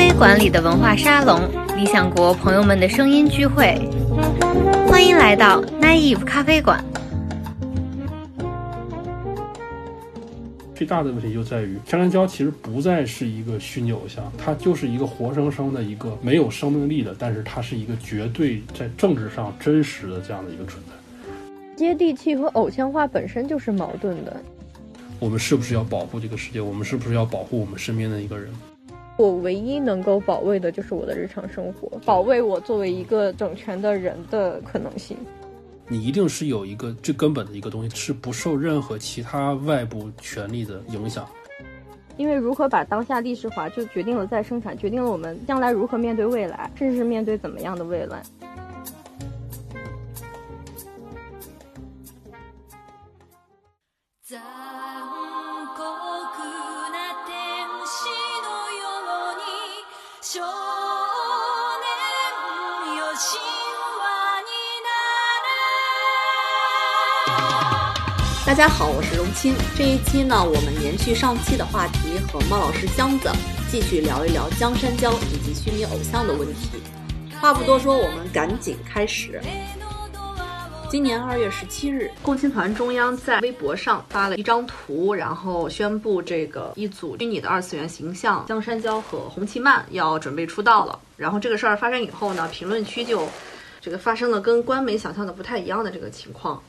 啡馆里的文化沙龙，理想国朋友们的声音聚会，欢迎来到 Naive 咖啡馆。最大的问题就在于，江山娇其实不再是一个虚拟偶像，它就是一个活生生的一个没有生命力的，但是它是一个绝对在政治上真实的这样的一个存在。接地气和偶像化本身就是矛盾的。我们是不是要保护这个世界？我们是不是要保护我们身边的一个人？我唯一能够保卫的就是我的日常生活，保卫我作为一个整全的人的可能性。你一定是有一个最根本的一个东西，是不受任何其他外部权力的影响。因为如何把当下历史化，就决定了再生产，决定了我们将来如何面对未来，甚至是面对怎么样的未来。大家好，我是荣钦。这一期呢，我们延续上期的话题，和猫老师箱子继续聊一聊江山娇以及虚拟偶像的问题。话不多说，我们赶紧开始。今年二月十七日，共青团中央在微博上发了一张图，然后宣布这个一组虚拟的二次元形象江山娇和洪七曼要准备出道了。然后这个事儿发生以后呢，评论区就这个发生了跟官媒想象的不太一样的这个情况。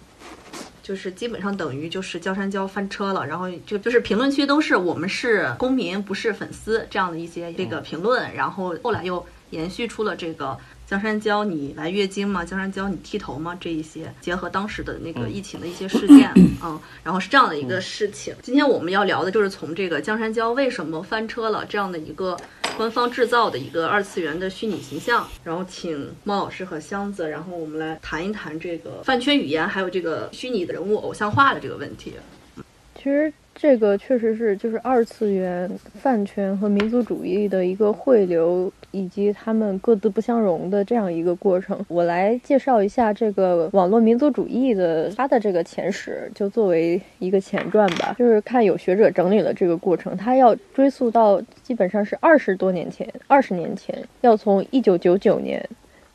就是基本上等于就是江山娇翻车了，然后就就是评论区都是我们是公民不是粉丝这样的一些这个评论，然后后来又延续出了这个江山娇你来月经吗？江山娇你剃头吗？这一些结合当时的那个疫情的一些事件，嗯，然后是这样的一个事情。今天我们要聊的就是从这个江山娇为什么翻车了这样的一个。官方制造的一个二次元的虚拟形象，然后请猫老师和箱子，然后我们来谈一谈这个饭圈语言，还有这个虚拟的人物偶像化的这个问题。其实。这个确实是就是二次元饭圈和民族主义的一个汇流，以及他们各自不相容的这样一个过程。我来介绍一下这个网络民族主义的它的这个前史，就作为一个前传吧。就是看有学者整理了这个过程，他要追溯到基本上是二十多年前，二十年前，要从一九九九年。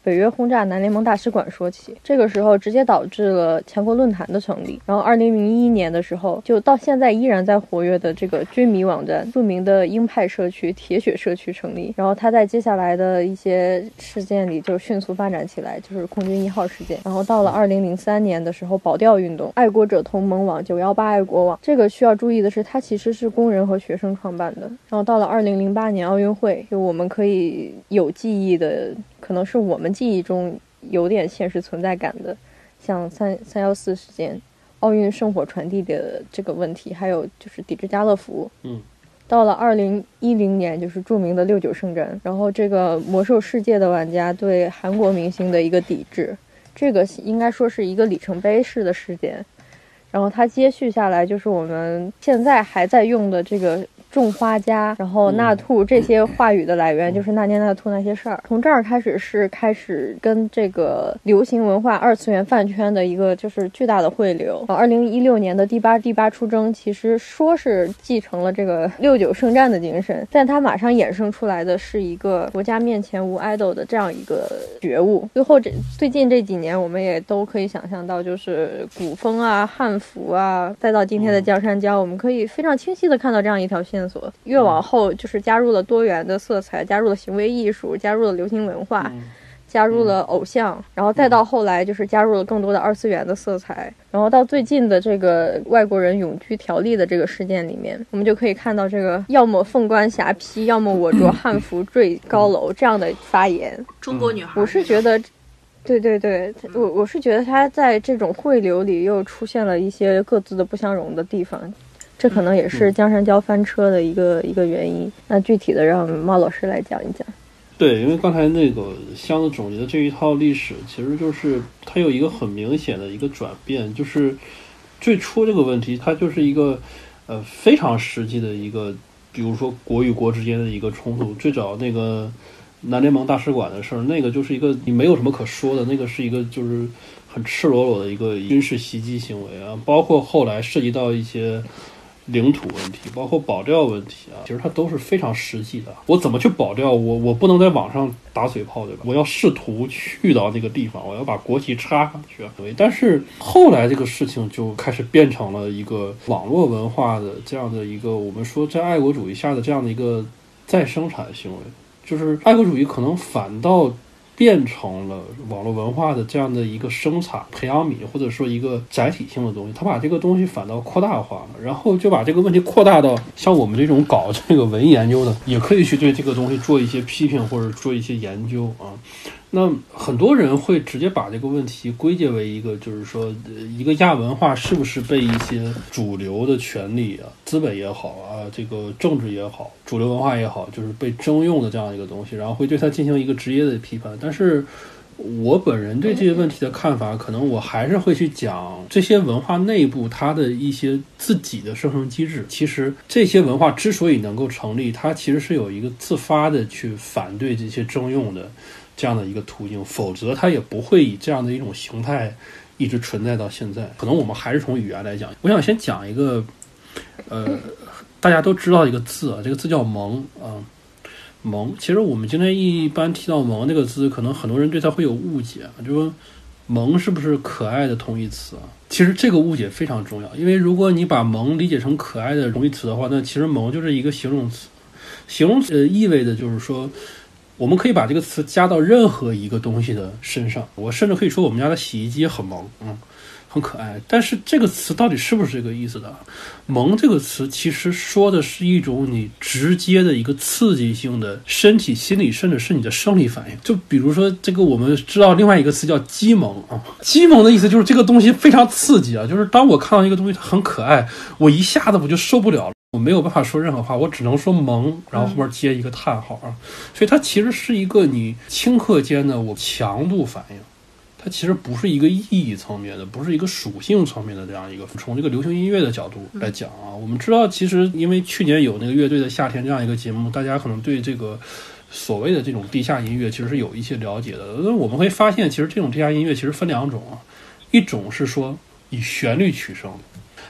北约轰炸南联盟大使馆说起，这个时候直接导致了强国论坛的成立。然后，二零零一年的时候，就到现在依然在活跃的这个军迷网站，著名的鹰派社区铁血社区成立。然后，他在接下来的一些事件里就迅速发展起来，就是空军一号事件。然后到了二零零三年的时候，保钓运动、爱国者同盟网、九幺八爱国网。这个需要注意的是，它其实是工人和学生创办的。然后到了二零零八年奥运会，就我们可以有记忆的。可能是我们记忆中有点现实存在感的，像三三幺四事件、奥运圣火传递的这个问题，还有就是抵制家乐福。嗯，到了二零一零年，就是著名的六九圣战，然后这个魔兽世界的玩家对韩国明星的一个抵制，这个应该说是一个里程碑式的事件。然后它接续下来就是我们现在还在用的这个。种花家，然后纳兔这些话语的来源就是那年那兔那些事儿。从这儿开始是开始跟这个流行文化二次元饭圈的一个就是巨大的汇流。二零一六年的第八第八出征，其实说是继承了这个 六九圣战的精神，但它马上衍生出来的是一个国家面前无 idol 的这样一个觉悟。最后这最近这几年，我们也都可以想象到，就是古风啊、汉服啊，再到今天的江山娇，我们可以非常清晰的看到这样一条线。越往后就是加入了多元的色彩，加入了行为艺术，加入了流行文化，加入了偶像，然后再到后来就是加入了更多的二次元的色彩，然后到最近的这个外国人永居条例的这个事件里面，我们就可以看到这个要么凤冠霞帔，要么我着汉服坠高楼这样的发言。中国女孩，我是觉得，对对对，我我是觉得他在这种汇流里又出现了一些各自的不相容的地方。这可能也是江山交翻车的一个一个原因。那具体的让猫老师来讲一讲。对，因为刚才那个箱子总结的这一套历史，其实就是它有一个很明显的一个转变，就是最初这个问题，它就是一个呃非常实际的一个，比如说国与国之间的一个冲突。最早那个南联盟大使馆的事儿，那个就是一个你没有什么可说的，那个是一个就是很赤裸裸的一个军事袭击行为啊。包括后来涉及到一些。领土问题，包括保钓问题啊，其实它都是非常实际的。我怎么去保钓？我我不能在网上打嘴炮，对吧？我要试图去到那个地方，我要把国旗插上去。对，但是后来这个事情就开始变成了一个网络文化的这样的一个，我们说在爱国主义下的这样的一个再生产行为，就是爱国主义可能反倒。变成了网络文化的这样的一个生产培养皿，或者说一个载体性的东西，他把这个东西反倒扩大化了，然后就把这个问题扩大到像我们这种搞这个文艺研究的，也可以去对这个东西做一些批评或者做一些研究啊。那很多人会直接把这个问题归结为一个，就是说，一个亚文化是不是被一些主流的权利啊、资本也好啊、这个政治也好、主流文化也好，就是被征用的这样一个东西，然后会对它进行一个职业的批判。但是我本人对这些问题的看法，可能我还是会去讲这些文化内部它的一些自己的生成机制。其实这些文化之所以能够成立，它其实是有一个自发的去反对这些征用的。这样的一个途径，否则它也不会以这样的一种形态一直存在到现在。可能我们还是从语言来讲，我想先讲一个，呃，大家都知道一个字啊，这个字叫“萌”啊，“萌”。其实我们今天一般提到“萌”这个字，可能很多人对它会有误解，就说“萌”是不是可爱的同义词啊？其实这个误解非常重要，因为如果你把“萌”理解成可爱的同义词的话，那其实“萌”就是一个形容词，形容词意味着就是说。我们可以把这个词加到任何一个东西的身上，我甚至可以说我们家的洗衣机很萌，嗯，很可爱。但是这个词到底是不是这个意思的？萌这个词其实说的是一种你直接的一个刺激性的身体、心理，甚至是你的生理反应。就比如说这个，我们知道另外一个词叫激萌啊，激萌的意思就是这个东西非常刺激啊，就是当我看到一个东西它很可爱，我一下子我就受不了了。我没有办法说任何话，我只能说萌，然后后面接一个叹号啊，所以它其实是一个你顷刻间的我强度反应，它其实不是一个意义层面的，不是一个属性层面的这样一个。从这个流行音乐的角度来讲啊，我们知道，其实因为去年有那个乐队的夏天这样一个节目，大家可能对这个所谓的这种地下音乐其实是有一些了解的。那我们会发现，其实这种地下音乐其实分两种啊，一种是说以旋律取胜。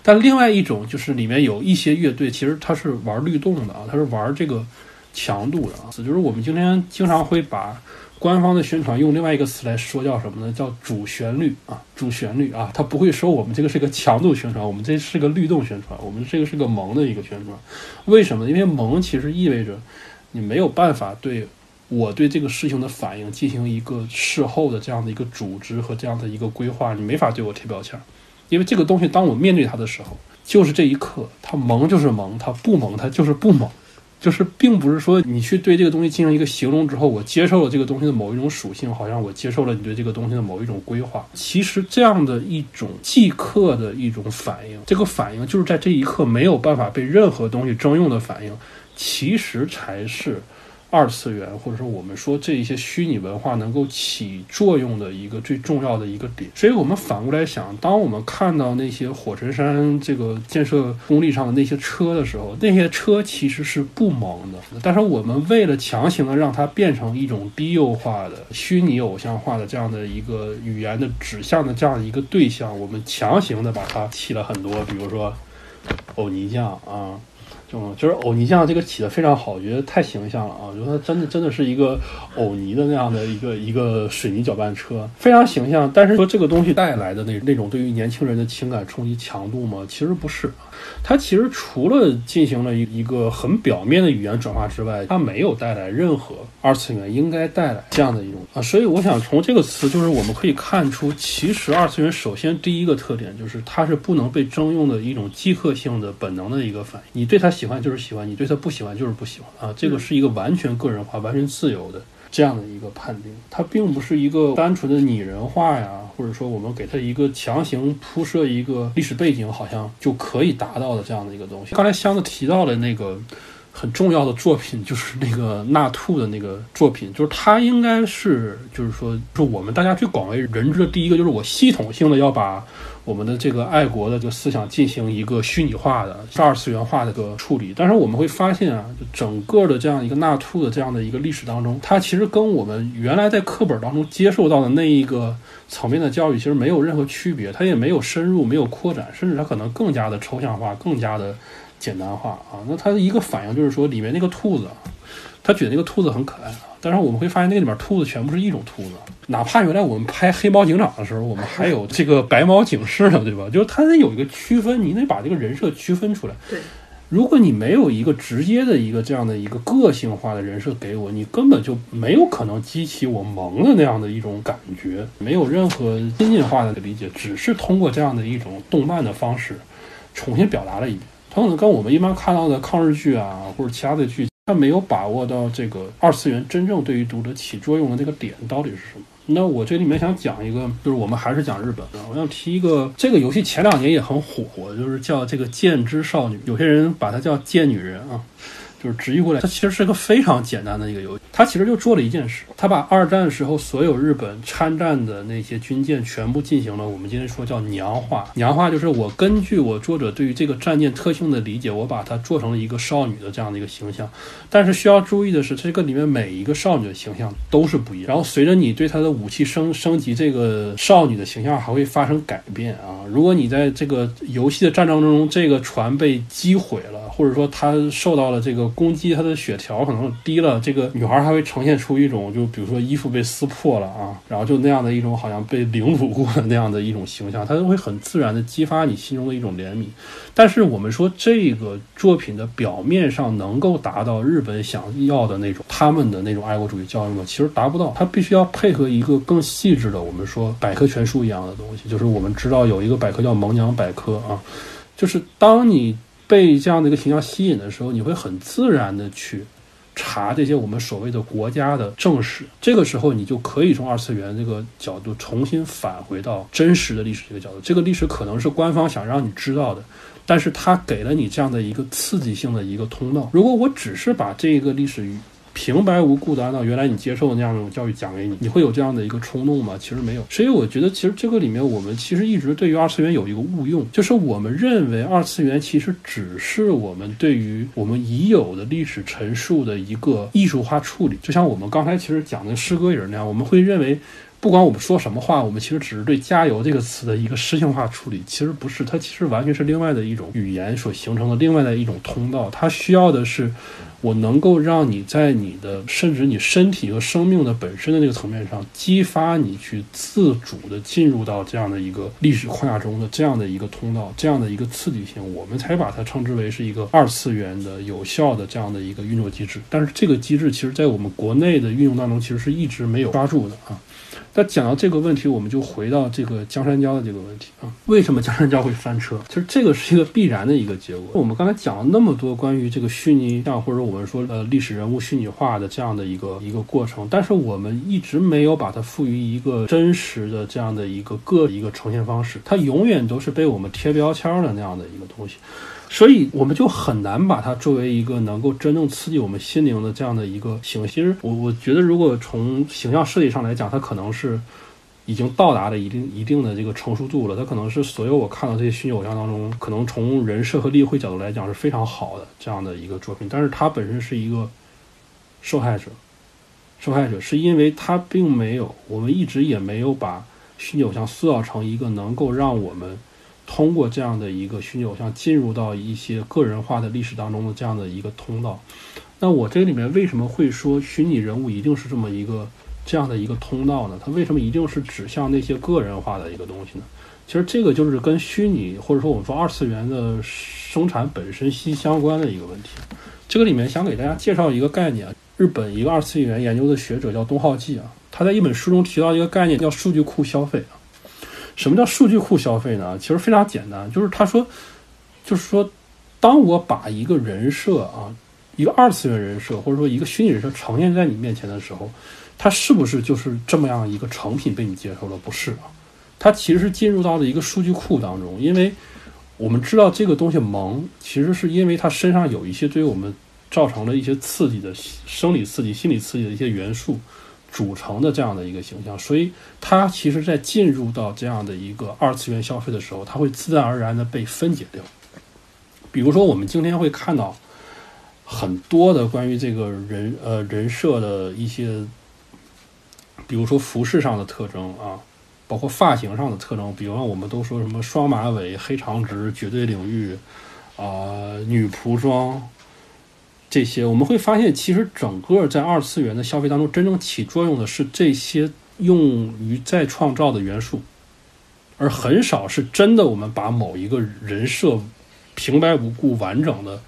但另外一种就是里面有一些乐队，其实它是玩律动的啊，它是玩这个强度的啊。就是我们今天经常会把官方的宣传用另外一个词来说，叫什么呢？叫主旋律啊，主旋律啊，它不会说我们这个是个强度宣传，我们这是个律动宣传，我们这个是个萌的一个宣传。为什么？因为萌其实意味着你没有办法对我对这个事情的反应进行一个事后的这样的一个组织和这样的一个规划，你没法对我贴标签。因为这个东西，当我面对它的时候，就是这一刻，它萌就是萌，它不萌它就是不萌，就是并不是说你去对这个东西进行一个形容之后，我接受了这个东西的某一种属性，好像我接受了你对这个东西的某一种规划。其实这样的一种即刻的一种反应，这个反应就是在这一刻没有办法被任何东西征用的反应，其实才是。二次元，或者说我们说这一些虚拟文化能够起作用的一个最重要的一个点，所以我们反过来想，当我们看到那些火神山这个建设工地上的那些车的时候，那些车其实是不萌的，但是我们为了强行的让它变成一种低幼化的虚拟偶像化的这样的一个语言的指向的这样的一个对象，我们强行的把它起了很多，比如说欧尼酱啊。就就是欧尼酱这个起的非常好，我觉得太形象了啊！我觉得它真的真的是一个欧尼的那样的一个一个水泥搅拌车，非常形象。但是说这个东西带来的那那种对于年轻人的情感冲击强度吗？其实不是。它其实除了进行了一一个很表面的语言转化之外，它没有带来任何二次元应该带来这样的一种啊。所以我想从这个词，就是我们可以看出，其实二次元首先第一个特点就是它是不能被征用的一种即刻性的本能的一个反应。你对它喜欢就是喜欢，你对它不喜欢就是不喜欢啊。这个是一个完全个人化、完全自由的。这样的一个判定，它并不是一个单纯的拟人化呀，或者说我们给它一个强行铺设一个历史背景，好像就可以达到的这样的一个东西。刚才箱子提到的那个很重要的作品，就是那个纳兔的那个作品，就是它应该是，就是说，是我们大家最广为人知的第一个，就是我系统性的要把。我们的这个爱国的这个思想进行一个虚拟化的、二次元化的个处理，但是我们会发现啊，就整个的这样一个纳兔的这样的一个历史当中，它其实跟我们原来在课本当中接受到的那一个层面的教育其实没有任何区别，它也没有深入、没有扩展，甚至它可能更加的抽象化、更加的简单化啊。那它的一个反应就是说，里面那个兔子，他觉得那个兔子很可爱啊，但是我们会发现那个里面兔子全部是一种兔子，哪怕原来我们拍黑猫警长的时候，我们还有这个白猫警士呢，对吧？就是它得有一个区分，你得把这个人设区分出来。对。如果你没有一个直接的一个这样的一个个性化的人设给我，你根本就没有可能激起我萌的那样的一种感觉，没有任何亲近化的理解，只是通过这样的一种动漫的方式重新表达了一遍。它可能跟我们一般看到的抗日剧啊或者其他的剧，他没有把握到这个二次元真正对于读者起作用的那个点到底是什么。那我这里面想讲一个，就是我们还是讲日本的。我想提一个，这个游戏前两年也很火，就是叫这个《剑之少女》，有些人把它叫“剑女人”啊。就是直译过来，它其实是个非常简单的一个游戏。它其实就做了一件事，它把二战时候所有日本参战的那些军舰全部进行了我们今天说叫娘化。娘化就是我根据我作者对于这个战舰特性的理解，我把它做成了一个少女的这样的一个形象。但是需要注意的是，这个里面每一个少女的形象都是不一样。然后随着你对它的武器升升级，这个少女的形象还会发生改变啊。如果你在这个游戏的战争中，这个船被击毁了。或者说它受到了这个攻击，他的血条可能低了，这个女孩还会呈现出一种，就比如说衣服被撕破了啊，然后就那样的一种好像被凌辱过的那样的一种形象，它会很自然的激发你心中的一种怜悯。但是我们说这个作品的表面上能够达到日本想要的那种他们的那种爱国主义教育吗？其实达不到，它必须要配合一个更细致的，我们说百科全书一样的东西，就是我们知道有一个百科叫《萌娘百科》啊，就是当你。被这样的一个形象吸引的时候，你会很自然的去查这些我们所谓的国家的正史。这个时候，你就可以从二次元这个角度重新返回到真实的历史这个角度。这个历史可能是官方想让你知道的，但是它给了你这样的一个刺激性的一个通道。如果我只是把这个历史平白无故的按照原来你接受的那样一种教育讲给你，你会有这样的一个冲动吗？其实没有。所以我觉得，其实这个里面我们其实一直对于二次元有一个误用，就是我们认为二次元其实只是我们对于我们已有的历史陈述的一个艺术化处理。就像我们刚才其实讲的诗歌也是那样，我们会认为。不管我们说什么话，我们其实只是对“加油”这个词的一个诗性化处理。其实不是，它其实完全是另外的一种语言所形成的另外的一种通道。它需要的是，我能够让你在你的甚至你身体和生命的本身的那个层面上，激发你去自主的进入到这样的一个历史框架中的这样的一个通道，这样的一个刺激性，我们才把它称之为是一个二次元的有效的这样的一个运作机制。但是这个机制其实在我们国内的运用当中，其实是一直没有抓住的啊。那讲到这个问题，我们就回到这个江山娇的这个问题啊，为什么江山娇会翻车？其实这个是一个必然的一个结果。我们刚才讲了那么多关于这个虚拟像或者我们说呃历史人物虚拟化的这样的一个一个过程，但是我们一直没有把它赋予一个真实的这样的一个个一个呈现方式，它永远都是被我们贴标签的那样的一个东西。所以我们就很难把它作为一个能够真正刺激我们心灵的这样的一个形其实我我觉得，如果从形象设计上来讲，它可能是已经到达了一定一定的这个成熟度了。它可能是所有我看到这些虚拟偶像当中，可能从人设和立绘角度来讲是非常好的这样的一个作品。但是它本身是一个受害者，受害者是因为它并没有，我们一直也没有把虚拟偶像塑造成一个能够让我们。通过这样的一个虚拟偶像进入到一些个人化的历史当中的这样的一个通道，那我这里面为什么会说虚拟人物一定是这么一个这样的一个通道呢？它为什么一定是指向那些个人化的一个东西呢？其实这个就是跟虚拟或者说我们说二次元的生产本身息息相关的一个问题。这个里面想给大家介绍一个概念啊，日本一个二次元研究的学者叫东浩纪啊，他在一本书中提到一个概念叫数据库消费啊。什么叫数据库消费呢？其实非常简单，就是他说，就是说，当我把一个人设啊，一个二次元人设，或者说一个虚拟人设呈现在你面前的时候，它是不是就是这么样一个成品被你接受了？不是啊，它其实是进入到了一个数据库当中，因为我们知道这个东西萌，其实是因为它身上有一些对于我们造成了一些刺激的生理刺激、心理刺激的一些元素。组成的这样的一个形象，所以它其实，在进入到这样的一个二次元消费的时候，它会自然而然的被分解掉。比如说，我们今天会看到很多的关于这个人呃人设的一些，比如说服饰上的特征啊，包括发型上的特征，比方我们都说什么双马尾、黑长直、绝对领域啊、女仆装这些，我们会发现，其实整个在二次元的消费当中，真正起作用的是这些用于再创造的元素，而很少是真的我们把某一个人设平白无故完整的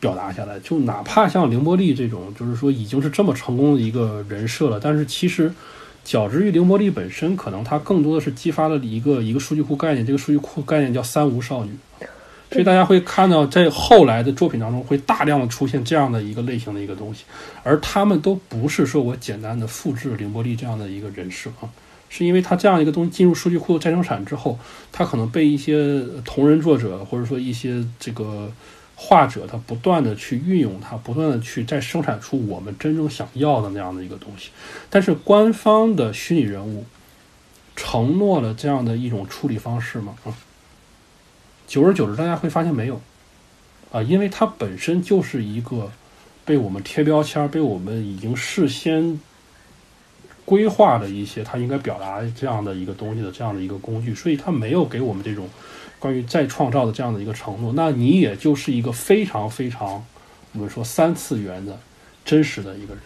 表达下来。就哪怕像凌波丽这种，就是说已经是这么成功的一个人设了，但是其实。较之于凌波丽本身，可能它更多的是激发了一个一个数据库概念，这个数据库概念叫“三无少女”，所以大家会看到在后来的作品当中会大量的出现这样的一个类型的一个东西，而他们都不是说我简单的复制凌波丽这样的一个人设啊，是因为它这样一个东西进入数据库再生产之后，它可能被一些同人作者或者说一些这个。画者他不断的去运用它，不断的去再生产出我们真正想要的那样的一个东西。但是官方的虚拟人物承诺了这样的一种处理方式吗？啊，久而久之，大家会发现没有啊，因为它本身就是一个被我们贴标签、被我们已经事先规划的一些它应该表达这样的一个东西的这样的一个工具，所以它没有给我们这种。关于再创造的这样的一个承诺，那你也就是一个非常非常，我们说三次元的真实的一个人。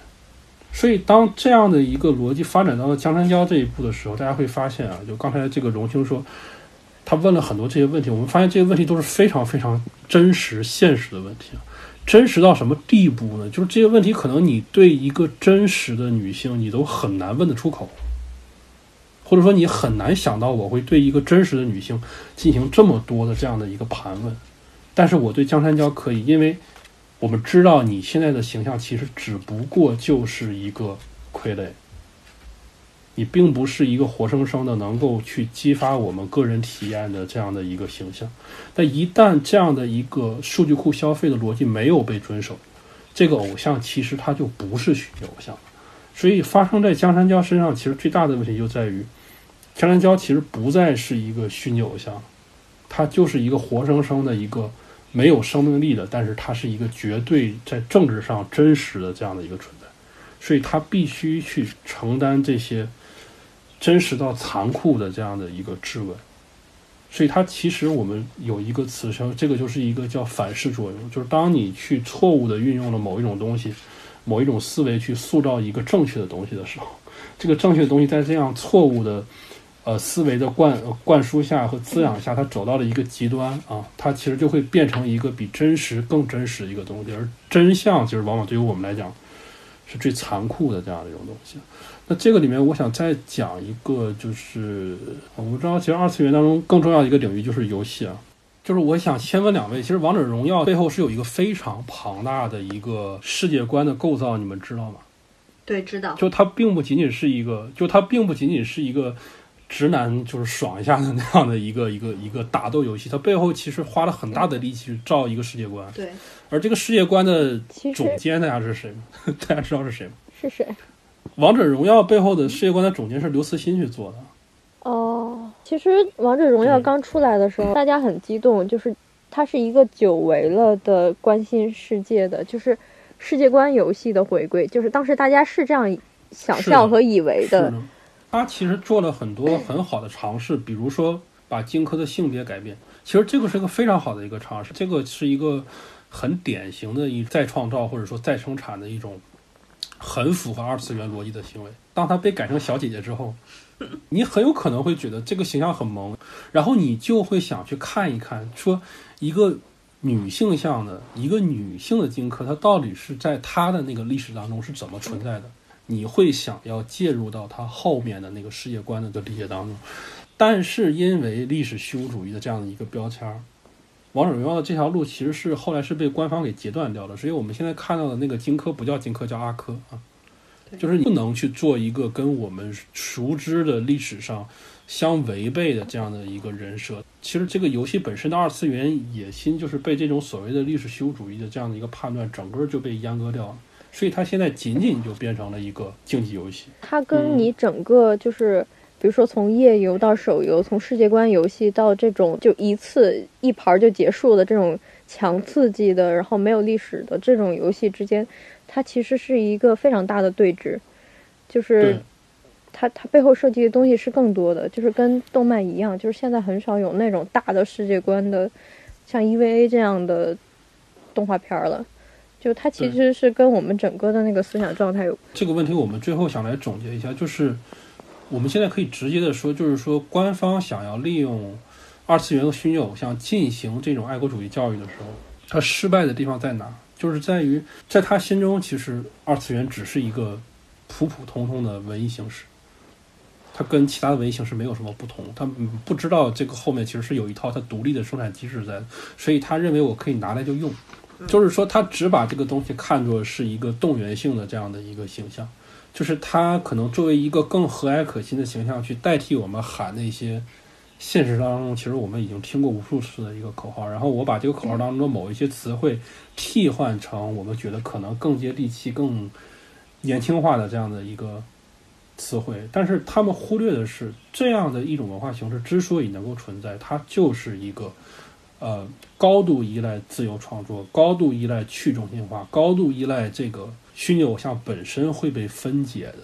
所以，当这样的一个逻辑发展到了江山娇这一步的时候，大家会发现啊，就刚才这个荣兄说，他问了很多这些问题，我们发现这些问题都是非常非常真实、现实的问题。真实到什么地步呢？就是这些问题，可能你对一个真实的女性，你都很难问得出口。或者说你很难想到我会对一个真实的女性进行这么多的这样的一个盘问，但是我对江山娇可以，因为我们知道你现在的形象其实只不过就是一个傀儡，你并不是一个活生生的能够去激发我们个人体验的这样的一个形象。但一旦这样的一个数据库消费的逻辑没有被遵守，这个偶像其实他就不是虚拟偶像。所以发生在江山娇身上，其实最大的问题就在于。江山娇其实不再是一个虚拟偶像，他就是一个活生生的一个没有生命力的，但是他是一个绝对在政治上真实的这样的一个存在，所以他必须去承担这些真实到残酷的这样的一个质问。所以，他其实我们有一个词称，这个就是一个叫反噬作用，就是当你去错误的运用了某一种东西、某一种思维去塑造一个正确的东西的时候，这个正确的东西在这样错误的。呃，思维的灌灌输下和滋养下，它走到了一个极端啊，它其实就会变成一个比真实更真实的一个东西，而真相其实往往对于我们来讲是最残酷的这样的一种东西。那这个里面，我想再讲一个，就是我们知道，其实二次元当中更重要的一个领域就是游戏啊，就是我想先问两位，其实王者荣耀背后是有一个非常庞大的一个世界观的构造，你们知道吗？对，知道。就它并不仅仅是一个，就它并不仅仅是一个。直男就是爽一下的那样的一个一个一个打斗游戏，它背后其实花了很大的力气去造一个世界观。对，而这个世界观的总监大家是谁吗？大家知道是谁吗？是谁？王者荣耀背后的世界观的总监是刘慈欣去做的。哦，其实王者荣耀刚出来的时候，大家很激动，就是它是一个久违了的关心世界的，就是世界观游戏的回归，就是当时大家是这样想象和以为的。他其实做了很多很好的尝试，比如说把荆轲的性别改变，其实这个是个非常好的一个尝试，这个是一个很典型的一再创造或者说再生产的一种很符合二次元逻辑的行为。当他被改成小姐姐之后，你很有可能会觉得这个形象很萌，然后你就会想去看一看，说一个女性向的一个女性的荆轲，她到底是在她的那个历史当中是怎么存在的。你会想要介入到他后面的那个世界观的的理解当中，但是因为历史虚无主义的这样的一个标签儿，王者荣耀的这条路其实是后来是被官方给截断掉了。所以我们现在看到的那个荆轲不叫荆轲，叫阿轲啊，就是你不能去做一个跟我们熟知的历史上相违背的这样的一个人设。其实这个游戏本身的二次元野心就是被这种所谓的历史虚无主义的这样的一个判断，整个就被阉割掉了。所以它现在仅仅就变成了一个竞技游戏。它跟你整个就是，比如说从页游到手游，从世界观游戏到这种就一次一盘就结束的这种强刺激的，然后没有历史的这种游戏之间，它其实是一个非常大的对峙。就是它它背后设计的东西是更多的，就是跟动漫一样，就是现在很少有那种大的世界观的。像 EVA 这样的动画片了。就它其实是跟我们整个的那个思想状态有这个问题。我们最后想来总结一下，就是我们现在可以直接的说，就是说官方想要利用二次元和虚拟偶像进行这种爱国主义教育的时候，它失败的地方在哪？就是在于在他心中，其实二次元只是一个普普通通的文艺形式，它跟其他的文艺形式没有什么不同。他不知道这个后面其实是有一套它独立的生产机制在，所以他认为我可以拿来就用。就是说，他只把这个东西看作是一个动员性的这样的一个形象，就是他可能作为一个更和蔼可亲的形象去代替我们喊那些现实当中其实我们已经听过无数次的一个口号，然后我把这个口号当中的某一些词汇替换成我们觉得可能更接地气、更年轻化的这样的一个词汇，但是他们忽略的是，这样的一种文化形式之所以能够存在，它就是一个。呃，高度依赖自由创作，高度依赖去中心化，高度依赖这个虚拟偶像本身会被分解的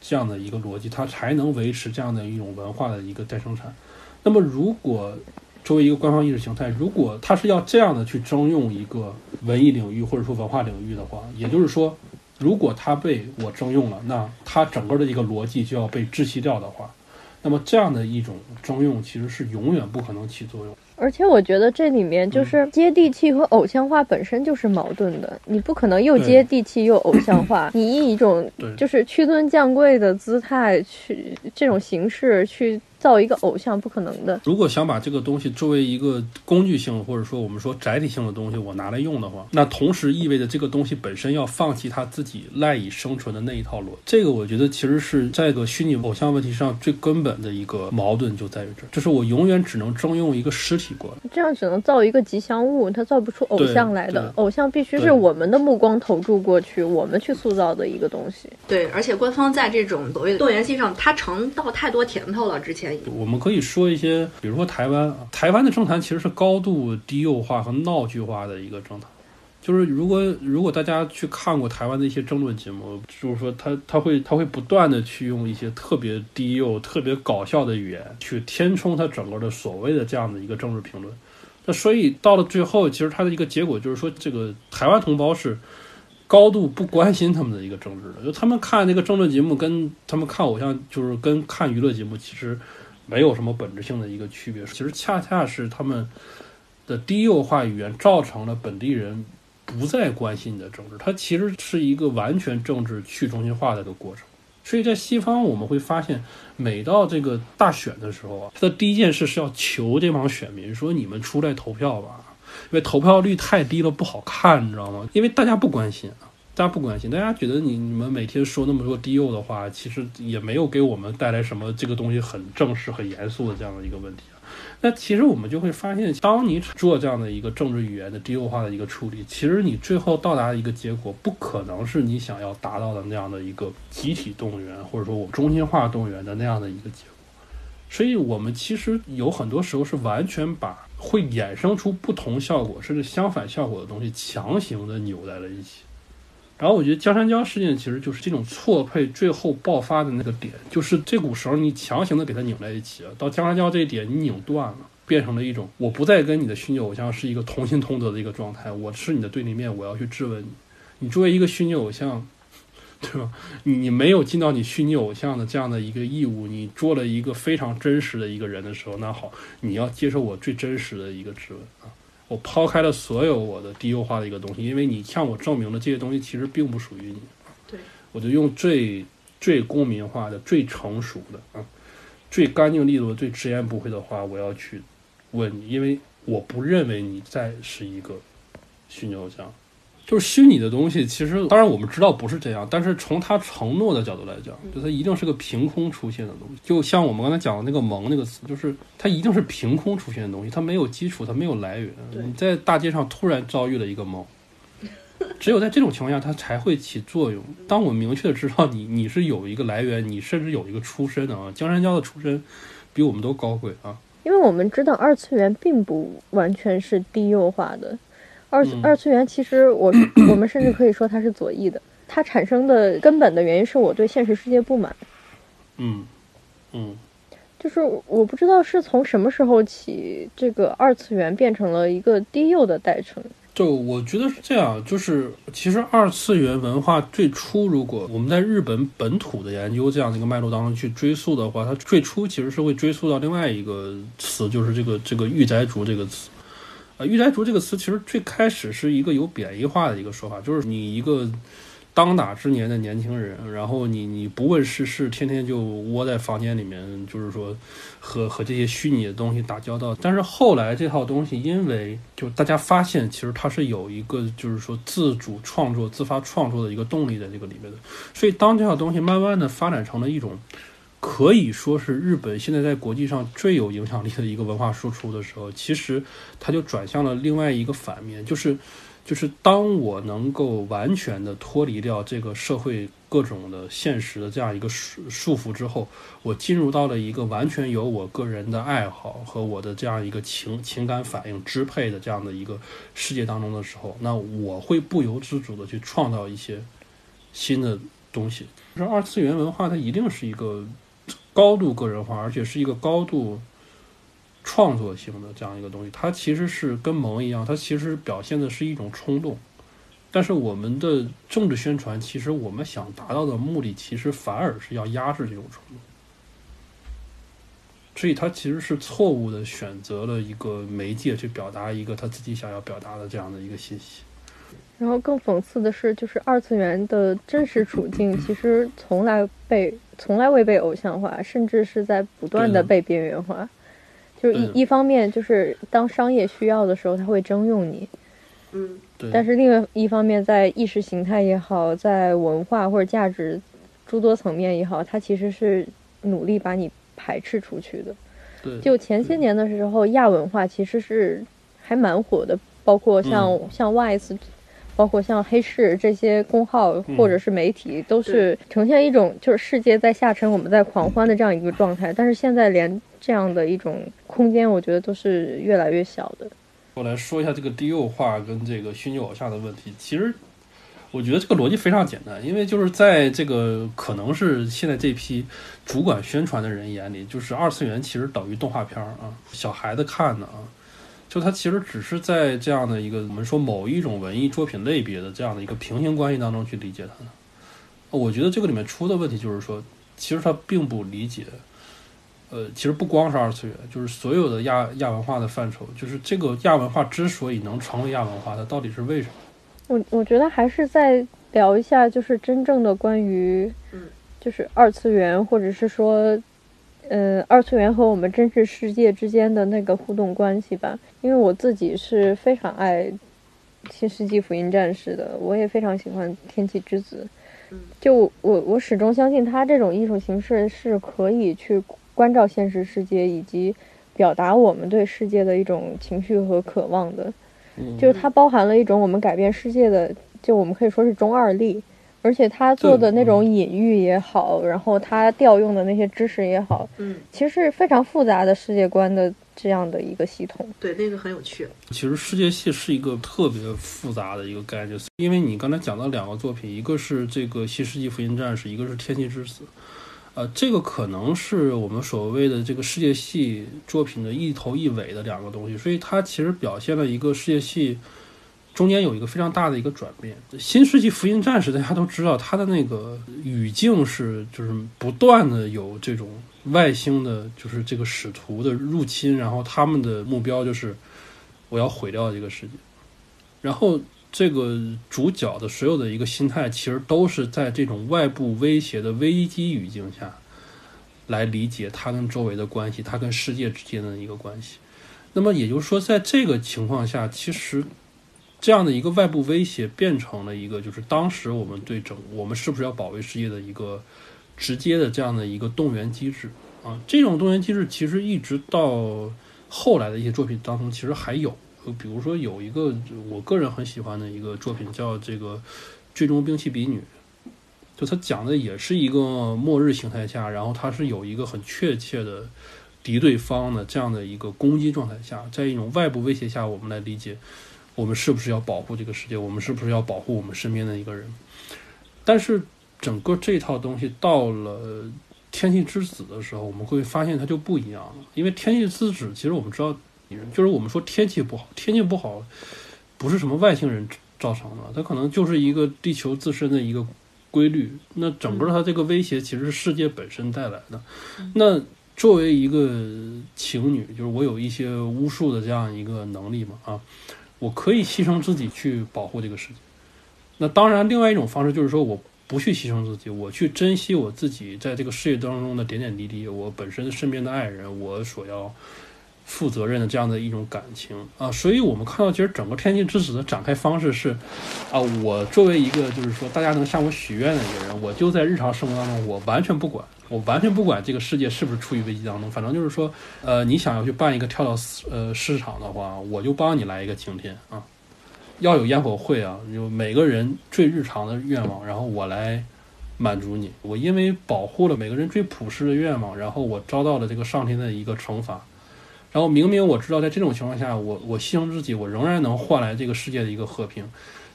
这样的一个逻辑，它才能维持这样的一种文化的一个再生产。那么，如果作为一个官方意识形态，如果它是要这样的去征用一个文艺领域或者说文化领域的话，也就是说，如果它被我征用了，那它整个的一个逻辑就要被窒息掉的话，那么这样的一种征用其实是永远不可能起作用。而且我觉得这里面就是接地气和偶像化本身就是矛盾的，你不可能又接地气又偶像化，你以一种就是屈尊降贵的姿态去这种形式去。造一个偶像不可能的。如果想把这个东西作为一个工具性，或者说我们说载体性的东西，我拿来用的话，那同时意味着这个东西本身要放弃它自己赖以生存的那一套逻辑。这个我觉得其实是在个虚拟偶像问题上最根本的一个矛盾就在于这，就是我永远只能征用一个实体过来，这样只能造一个吉祥物，它造不出偶像来的。偶像必须是我们的目光投注过去，我们去塑造的一个东西。对，而且官方在这种所谓的动员性上，它尝到太多甜头了。之前。我们可以说一些，比如说台湾啊，台湾的政坛其实是高度低幼化和闹剧化的一个政坛。就是如果如果大家去看过台湾的一些争论节目，就是说他他会他会不断的去用一些特别低幼、特别搞笑的语言去填充他整个的所谓的这样的一个政治评论。那所以到了最后，其实他的一个结果就是说，这个台湾同胞是。高度不关心他们的一个政治的，就他们看那个争论节目，跟他们看偶像，就是跟看娱乐节目，其实没有什么本质性的一个区别。其实恰恰是他们的低幼化语言造成了本地人不再关心你的政治，它其实是一个完全政治去中心化的一个过程。所以在西方，我们会发现，每到这个大选的时候啊，他的第一件事是要求这帮选民说：“你们出来投票吧。”因为投票率太低了，不好看，你知道吗？因为大家不关心啊，大家不关心，大家觉得你你们每天说那么多低幼的话，其实也没有给我们带来什么这个东西很正式、很严肃的这样的一个问题啊。那其实我们就会发现，当你做这样的一个政治语言的低幼化的一个处理，其实你最后到达的一个结果，不可能是你想要达到的那样的一个集体动员，或者说我中心化动员的那样的一个结果。所以我们其实有很多时候是完全把。会衍生出不同效果，甚至相反效果的东西，强行的扭在了一起。然后我觉得江山椒事件其实就是这种错配最后爆发的那个点，就是这股绳你强行的给它拧在一起。到江山椒这一点你拧断了，变成了一种我不再跟你的虚拟偶像是一个同心同德的一个状态，我是你的对立面，我要去质问你。你作为一个虚拟偶像。对吧？你你没有尽到你虚拟偶像的这样的一个义务，你做了一个非常真实的一个人的时候，那好，你要接受我最真实的一个质问啊！我抛开了所有我的低优化的一个东西，因为你向我证明了这些东西其实并不属于你。对，我就用最最公民化的、最成熟的啊、最干净利落、最直言不讳的话，我要去问你，因为我不认为你再是一个虚拟偶像。就是虚拟的东西，其实当然我们知道不是这样，但是从他承诺的角度来讲，就它一定是个凭空出现的东西。就像我们刚才讲的那个“萌”那个词，就是它一定是凭空出现的东西，它没有基础，它没有来源。你在大街上突然遭遇了一个萌，只有在这种情况下，它才会起作用。当我明确的知道你你是有一个来源，你甚至有一个出身的啊，江山娇的出身比我们都高贵啊。因为我们知道二次元并不完全是低幼化的。二二次元其实我我们甚至可以说它是左翼的，它产生的根本的原因是我对现实世界不满。嗯嗯，就是我不知道是从什么时候起，这个二次元变成了一个低幼的代称。就我觉得是这样，就是其实二次元文化最初，如果我们在日本本土的研究这样的一个脉络当中去追溯的话，它最初其实是会追溯到另外一个词，就是这个这个御宅族这个词。呃，御宅族这个词其实最开始是一个有贬义化的一个说法，就是你一个。当打之年的年轻人，然后你你不问世事，天天就窝在房间里面，就是说和和这些虚拟的东西打交道。但是后来这套东西，因为就大家发现，其实它是有一个就是说自主创作、自发创作的一个动力在这个里面的。所以当这套东西慢慢的发展成了一种可以说是日本现在在国际上最有影响力的一个文化输出的时候，其实它就转向了另外一个反面，就是。就是当我能够完全的脱离掉这个社会各种的现实的这样一个束束缚之后，我进入到了一个完全由我个人的爱好和我的这样一个情情感反应支配的这样的一个世界当中的时候，那我会不由自主的去创造一些新的东西。这二次元文化它一定是一个高度个人化，而且是一个高度。创作性的这样一个东西，它其实是跟萌一样，它其实表现的是一种冲动。但是我们的政治宣传，其实我们想达到的目的，其实反而是要压制这种冲动。所以，他其实是错误的选择了一个媒介去表达一个他自己想要表达的这样的一个信息。然后，更讽刺的是，就是二次元的真实处境，其实从来被从来未被偶像化，甚至是在不断的被边缘化。就是一一方面，就是当商业需要的时候，他会征用你，嗯，对。但是另外一方面，在意识形态也好，在文化或者价值诸多层面也好，他其实是努力把你排斥出去的。对。就前些年的时候，亚文化其实是还蛮火的，包括像像 Wise，包括像黑市这些公号或者是媒体，都是呈现一种就是世界在下沉，我们在狂欢的这样一个状态。但是现在连这样的一种空间，我觉得都是越来越小的。我来说一下这个低幼化跟这个虚拟偶像的问题。其实，我觉得这个逻辑非常简单，因为就是在这个可能是现在这批主管宣传的人眼里，就是二次元其实等于动画片儿啊，小孩子看的啊，就它其实只是在这样的一个我们说某一种文艺作品类别的这样的一个平行关系当中去理解它的。我觉得这个里面出的问题就是说，其实他并不理解。呃，其实不光是二次元，就是所有的亚亚文化的范畴，就是这个亚文化之所以能成为亚文化，它到底是为什么？我我觉得还是再聊一下，就是真正的关于，嗯，就是二次元，或者是说，嗯，二次元和我们真实世界之间的那个互动关系吧。因为我自己是非常爱《新世纪福音战士》的，我也非常喜欢《天气之子》。就我我始终相信，它这种艺术形式是可以去。关照现实世界，以及表达我们对世界的一种情绪和渴望的，就是它包含了一种我们改变世界的，就我们可以说是中二力。而且他做的那种隐喻也好，然后他调用的那些知识也好，嗯，其实是非常复杂的世界观的这样的一个系统。对，那个很有趣。其实世界系是一个特别复杂的一个概念，因为你刚才讲到两个作品，一个是这个《新世纪福音战士》，一个是《天气之子》。呃，这个可能是我们所谓的这个世界系作品的一头一尾的两个东西，所以它其实表现了一个世界系中间有一个非常大的一个转变。新世纪福音战士大家都知道，它的那个语境是就是不断的有这种外星的，就是这个使徒的入侵，然后他们的目标就是我要毁掉这个世界，然后。这个主角的所有的一个心态，其实都是在这种外部威胁的危机语境下，来理解他跟周围的关系，他跟世界之间的一个关系。那么也就是说，在这个情况下，其实这样的一个外部威胁变成了一个，就是当时我们对整我们是不是要保卫世界的一个直接的这样的一个动员机制啊。这种动员机制其实一直到后来的一些作品当中，其实还有。比如说有一个我个人很喜欢的一个作品，叫这个《最终兵器比女》，就它讲的也是一个末日形态下，然后它是有一个很确切的敌对方的这样的一个攻击状态下，在一种外部威胁下，我们来理解我们是不是要保护这个世界，我们是不是要保护我们身边的一个人。但是整个这套东西到了天气之子的时候，我们会发现它就不一样了。因为天气之子，其实我们知道，就是我们说天气不好，天气不好不是什么外星人造成的，它可能就是一个地球自身的一个规律。那整个它这个威胁其实是世界本身带来的。那作为一个情侣，就是我有一些巫术的这样一个能力嘛，啊，我可以牺牲自己去保护这个世界。那当然，另外一种方式就是说，我不去牺牲自己，我去珍惜我自己在这个事业当中的点点滴滴，我本身身边的爱人，我所要负责任的这样的一种感情啊。所以我们看到，其实整个天气之子的展开方式是，啊，我作为一个就是说大家能向我许愿的一个人，我就在日常生活当中，我完全不管，我完全不管这个世界是不是处于危机当中，反正就是说，呃，你想要去办一个跳蚤呃市场的话，我就帮你来一个晴天啊。要有烟火会啊，就每个人最日常的愿望，然后我来满足你。我因为保护了每个人最朴实的愿望，然后我遭到了这个上天的一个惩罚。然后明明我知道在这种情况下，我我牺牲自己，我仍然能换来这个世界的一个和平，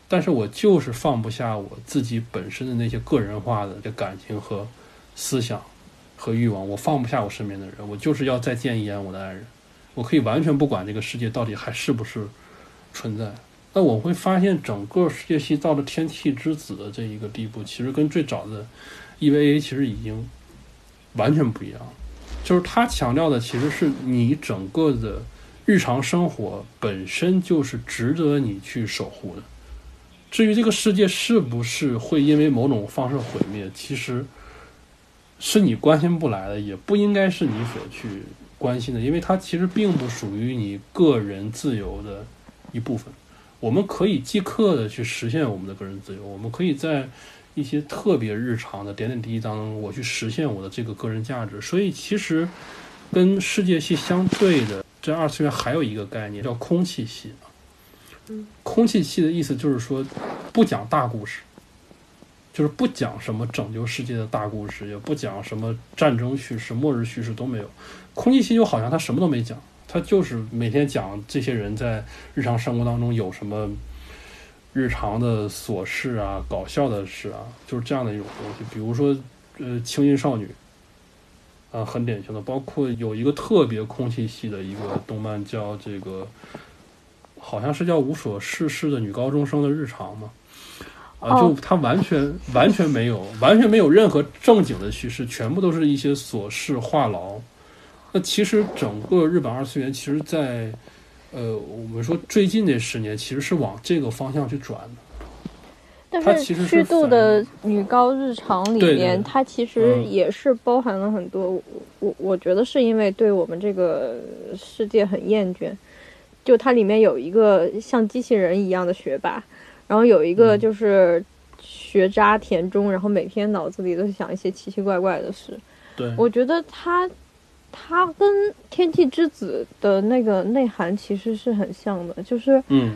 但是我就是放不下我自己本身的那些个人化的这感情和思想和欲望，我放不下我身边的人，我就是要再见一眼我的爱人。我可以完全不管这个世界到底还是不是存在。那我会发现，整个世界系到了天气之子的这一个地步，其实跟最早的 EVA 其实已经完全不一样了。就是他强调的，其实是你整个的日常生活本身就是值得你去守护的。至于这个世界是不是会因为某种方式毁灭，其实是你关心不来的，也不应该是你所去关心的，因为它其实并不属于你个人自由的一部分。我们可以即刻的去实现我们的个人自由，我们可以在一些特别日常的点点滴滴当中，我去实现我的这个个人价值。所以，其实跟世界系相对的，这二次元还有一个概念叫空气系空气系的意思就是说，不讲大故事，就是不讲什么拯救世界的大故事，也不讲什么战争叙事、末日叙事都没有。空气系就好像他什么都没讲。他就是每天讲这些人在日常生活当中有什么日常的琐事啊、搞笑的事啊，就是这样的一种东西。比如说，呃，青音少女，啊，很典型的。包括有一个特别空气系的一个动漫，叫这个，好像是叫无所事事的女高中生的日常嘛。啊，就它完全完全没有，完全没有任何正经的叙事，全部都是一些琐事话痨。那其实整个日本二次元，其实，在呃，我们说最近这十年，其实是往这个方向去转的。但是虚度的女高日常里面，它其实也是包含了很多。我我觉得是因为对我们这个世界很厌倦。就它里面有一个像机器人一样的学霸，然后有一个就是学渣田中，然后每天脑子里都想一些奇奇怪怪的事。对，我觉得他。它跟《天气之子》的那个内涵其实是很像的，就是，嗯，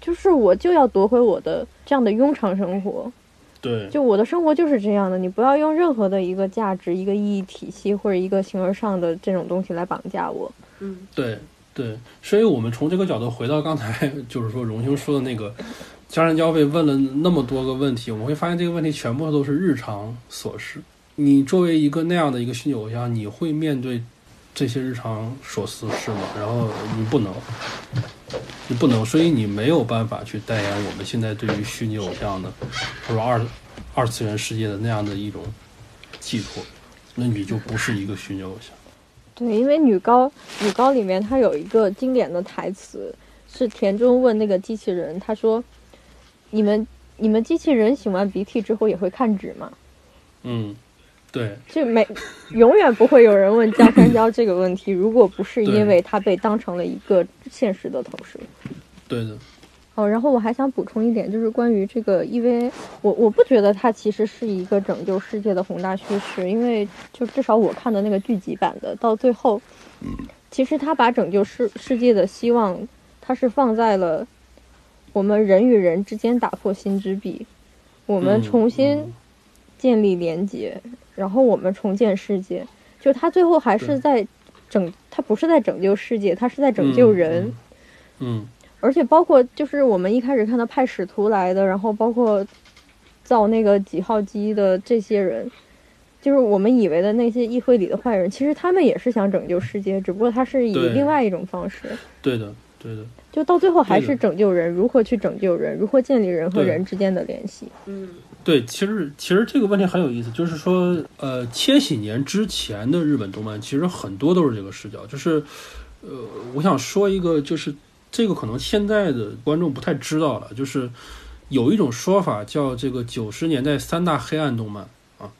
就是我就要夺回我的这样的庸常生活，对，就我的生活就是这样的，你不要用任何的一个价值、一个意义体系或者一个形而上的这种东西来绑架我。嗯，对对，所以我们从这个角度回到刚才，就是说荣兴说的那个家人教被问了那么多个问题，我们会发现这个问题全部都是日常琐事。你作为一个那样的一个虚拟偶像，你会面对这些日常琐事是吗？然后你不能，你不能，所以你没有办法去代言我们现在对于虚拟偶像的，或者二二次元世界的那样的一种寄托，那你就不是一个虚拟偶像。对，因为女高女高里面它有一个经典的台词，是田中问那个机器人，他说：“你们你们机器人擤完鼻涕之后也会看纸吗？”嗯。对，就没永远不会有人问江山焦这个问题，如果不是因为他被当成了一个现实的投射。对的。哦，然后我还想补充一点，就是关于这个，因为我我不觉得它其实是一个拯救世界的宏大叙事，因为就至少我看的那个剧集版的，到最后，其实他把拯救世世界的希望，他是放在了我们人与人之间打破心之壁，我们重新建立连接。然后我们重建世界，就他最后还是在拯，他不是在拯救世界，他是在拯救人。嗯，而且包括就是我们一开始看到派使徒来的，然后包括造那个几号机的这些人，就是我们以为的那些议会里的坏人，其实他们也是想拯救世界，只不过他是以另外一种方式。对的，对的，就到最后还是拯救人，如何去拯救人，如何建立人和人之间的联系。嗯对，其实其实这个问题很有意思，就是说，呃，千禧年之前的日本动漫其实很多都是这个视角，就是，呃，我想说一个，就是这个可能现在的观众不太知道了，就是有一种说法叫这个九十年代三大黑暗动漫啊，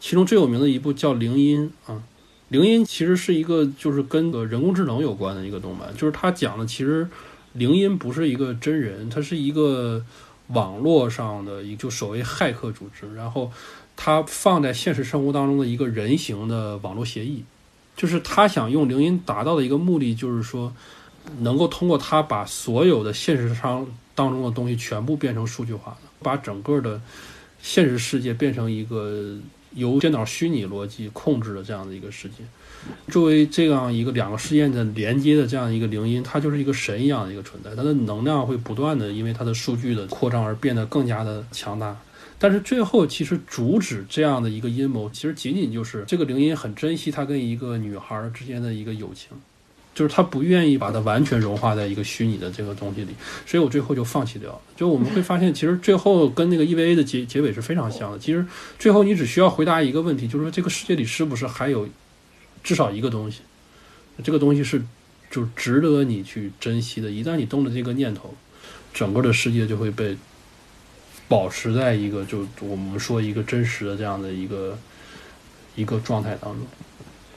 其中最有名的一部叫《铃音》啊，《铃音》其实是一个就是跟个人工智能有关的一个动漫，就是它讲的其实铃音不是一个真人，它是一个。网络上的一就所谓骇客组织，然后它放在现实生活当中的一个人形的网络协议，就是他想用铃音达到的一个目的，就是说能够通过它把所有的现实上当中的东西全部变成数据化的，把整个的现实世界变成一个由电脑虚拟逻辑控制的这样的一个世界。作为这样一个两个事件的连接的这样一个铃音，它就是一个神一样的一个存在，它的能量会不断的因为它的数据的扩张而变得更加的强大。但是最后，其实阻止这样的一个阴谋，其实仅仅就是这个铃音很珍惜他跟一个女孩之间的一个友情，就是他不愿意把它完全融化在一个虚拟的这个东西里，所以我最后就放弃掉了。就我们会发现，其实最后跟那个 EVA 的结结尾是非常像的。其实最后你只需要回答一个问题，就是说这个世界里是不是还有至少一个东西，这个东西是就值得你去珍惜的。一旦你动了这个念头，整个的世界就会被保持在一个就我们说一个真实的这样的一个一个状态当中。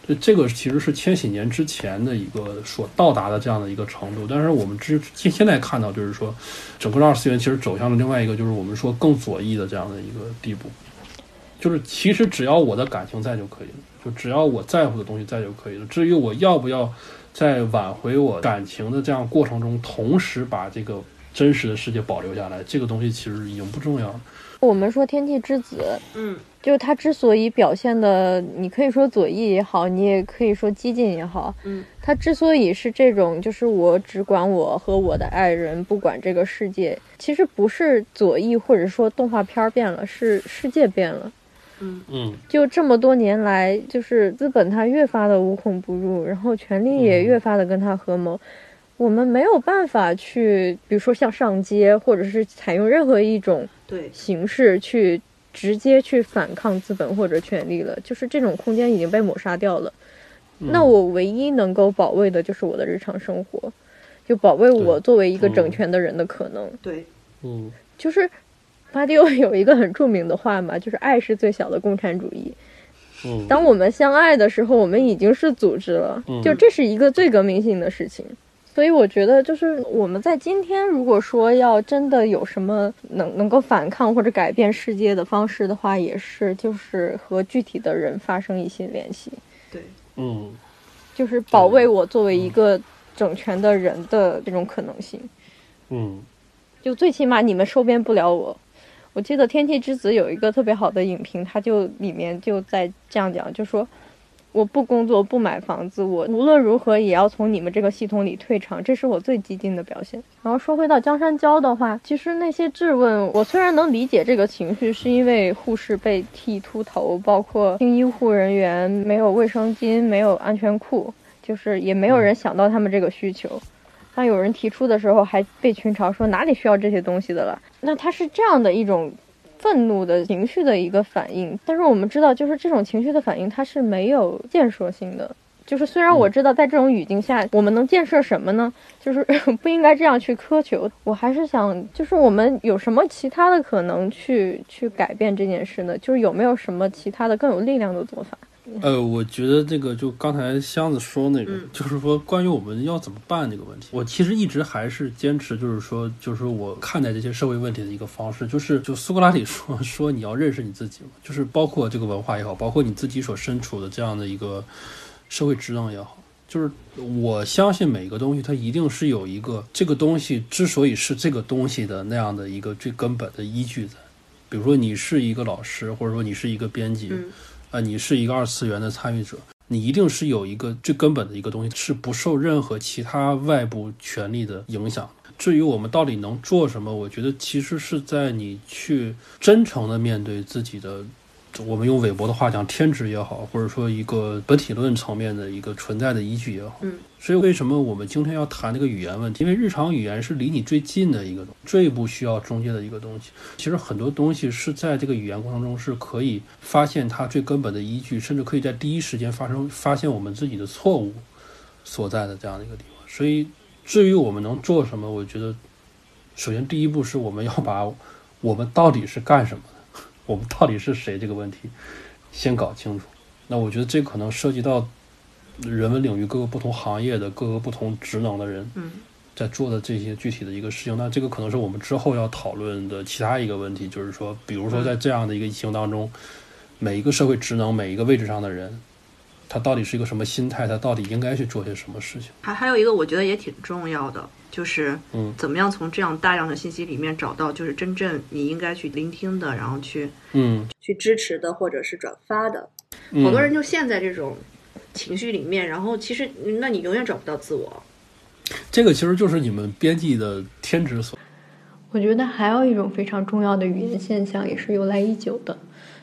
就这个其实是千禧年之前的一个所到达的这样的一个程度，但是我们之现现在看到就是说，整个二次元其实走向了另外一个就是我们说更左翼的这样的一个地步，就是其实只要我的感情在就可以了，就只要我在乎的东西在就可以了。至于我要不要在挽回我感情的这样过程中，同时把这个真实的世界保留下来，这个东西其实已经不重要了。我们说《天气之子》，嗯就是他之所以表现的，你可以说左翼也好，你也可以说激进也好，嗯，他之所以是这种，就是我只管我和我的爱人，不管这个世界，其实不是左翼或者说动画片儿变了，是世界变了。嗯嗯，就这么多年来，就是资本它越发的无孔不入，然后权力也嗯越发的跟他合谋。我们没有办法去，比如说像上街，或者是采用任何一种对，形式去直接去反抗资本或者权力了，就是这种空间已经被抹杀掉了。嗯那我唯一能够保卫的就是我的日常生活，就保卫我作为一个整嗯全的人的可能。对，嗯就是巴蒂欧有一个很著名的话嘛，就是爱是最小的共产主义。嗯，当我们相爱的时候，我们已经是组织了，嗯就这是一个最革命性的事情。所以我觉得，就是我们在今天，如果说要真的有什么能能够反抗或者改变世界的方式的话，也是就是和具体的人发生一些联系，对，嗯就是保卫我作为一个整全的人的这种可能性。嗯就最起码你们收编不了我。我记得《天气之子》有一个特别好的影评，它就里面就在这样讲，就说我不工作不买房子，我无论如何也要从你们这个系统里退场，这是我最激进的表现。然后说回到江山娇的话，其实那些质问，我虽然能理解这个情绪，是因为护士被剃秃头，包括听医护人员没有卫生巾、没有安全裤，就是也没有人想到他们这个需求。当有人提出的时候，还被群嘲说哪里需要这些东西的了。那他是这样的一种愤怒的情绪的一个反应，但是我们知道，就是这种情绪的反应，它是没有建设性的。就是虽然我知道在这种语境下，我们能建设什么呢？就是不应该这样去苛求。我还是想，就是我们有什么其他的可能去去改变这件事呢？就是有没有什么其他的更有力量的做法？呃，我觉得这个就刚才箱子说那个，嗯就是说关于我们要怎么办这个问题，我其实一直还是坚持，就是说，就是我看待这些社会问题的一个方式，就是就苏格拉底说 说你要认识你自己嘛，就是包括这个文化也好，包括你自己所身处的这样的一个社会职能也好。就是我相信每个东西，它一定是有一个这个东西之所以是这个东西的那样的一个最根本的依据在。比如说，你是一个老师，或者说你是一个编辑，嗯啊，你是一个二次元的参与者，你一定是有一个最根本的一个东西，是不受任何其他外部权力的影响。至于我们到底能做什么，我觉得其实是在你去真诚的面对自己的我们用韦伯的话讲，天职也好，或者说一个本体论层面的一个存在的依据也好。嗯，所以为什么我们今天要谈这个语言问题？因为日常语言是离你最近的一个东西，最不需要中介的一个东西。其实很多东西是在这个语言过程中是可以发现它最根本的依据，甚至可以在第一时间发生发现我们自己的错误所在的这样的一个地方。所以，至于我们能做什么，我觉得，首先第一步是我们要把我们到底是干什么的，我们到底是谁这个问题先搞清楚。那我觉得这可能涉及到人文领域各个不同行业的各个不同职能的人，嗯，在做的这些具体的一个事情。那这个可能是我们之后要讨论的其他一个问题，就是说，比如说在这样的一个疫情当中，每一个社会职能、每一个位置上的人，他到底是一个什么心态？他到底应该去做些什么事情？还还有一个我觉得也挺重要的，就是嗯怎么样从这样大量的信息里面找到就是真正你应该去聆听的，然后去嗯，去支持的或者是转发的。嗯好多人就陷在这种情绪里面，然后其实嗯那你永远找不到自我。这个其实就是你们编辑的天职所。我觉得还有一种非常重要的语言现象，也是由来已久的，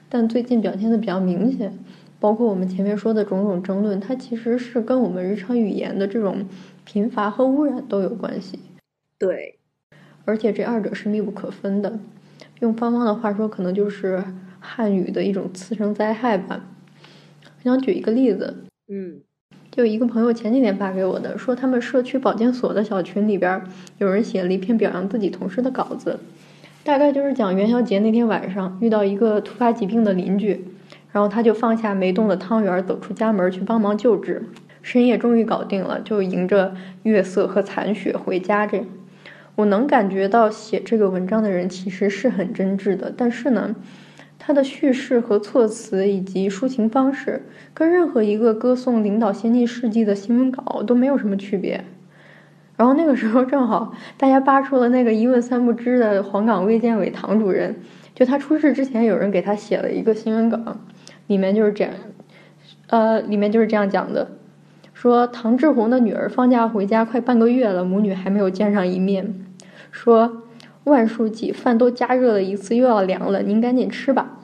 但最近表现的比较明显。包括我们前面说的种种争论，它其实是跟我们日常语言的这种贫乏和污染都有关系，对，而且这二者是密不可分的。用芳芳的话说，可能就是汉语的一种次生灾害吧。我想举一个例子，嗯就一个朋友前几天发给我的，说他们社区保健所的小群里边，有人写了一篇表扬自己同事的稿子，大概就是讲元宵节那天晚上遇到一个突发疾病的邻居，然后他就放下没动的汤圆，走出家门去帮忙救治，深夜终于搞定了，就迎着月色和残雪回家。这样，我能感觉到写这个文章的人其实是很真挚的，但是呢。他的叙事和措辞以及抒情方式，跟任何一个歌颂领导先进事迹的新闻稿都没有什么区别。然后那个时候正好大家扒出了那个一问三不知的黄冈卫健委唐主任，就他出事之前，有人给他写了一个新闻稿，里面就是这样，呃，里面就是这样讲的，说唐志红的女儿放假回家快半个月了，母女还没有见上一面，说。万书记，饭都加热了一次，又要凉了，您赶紧吃吧。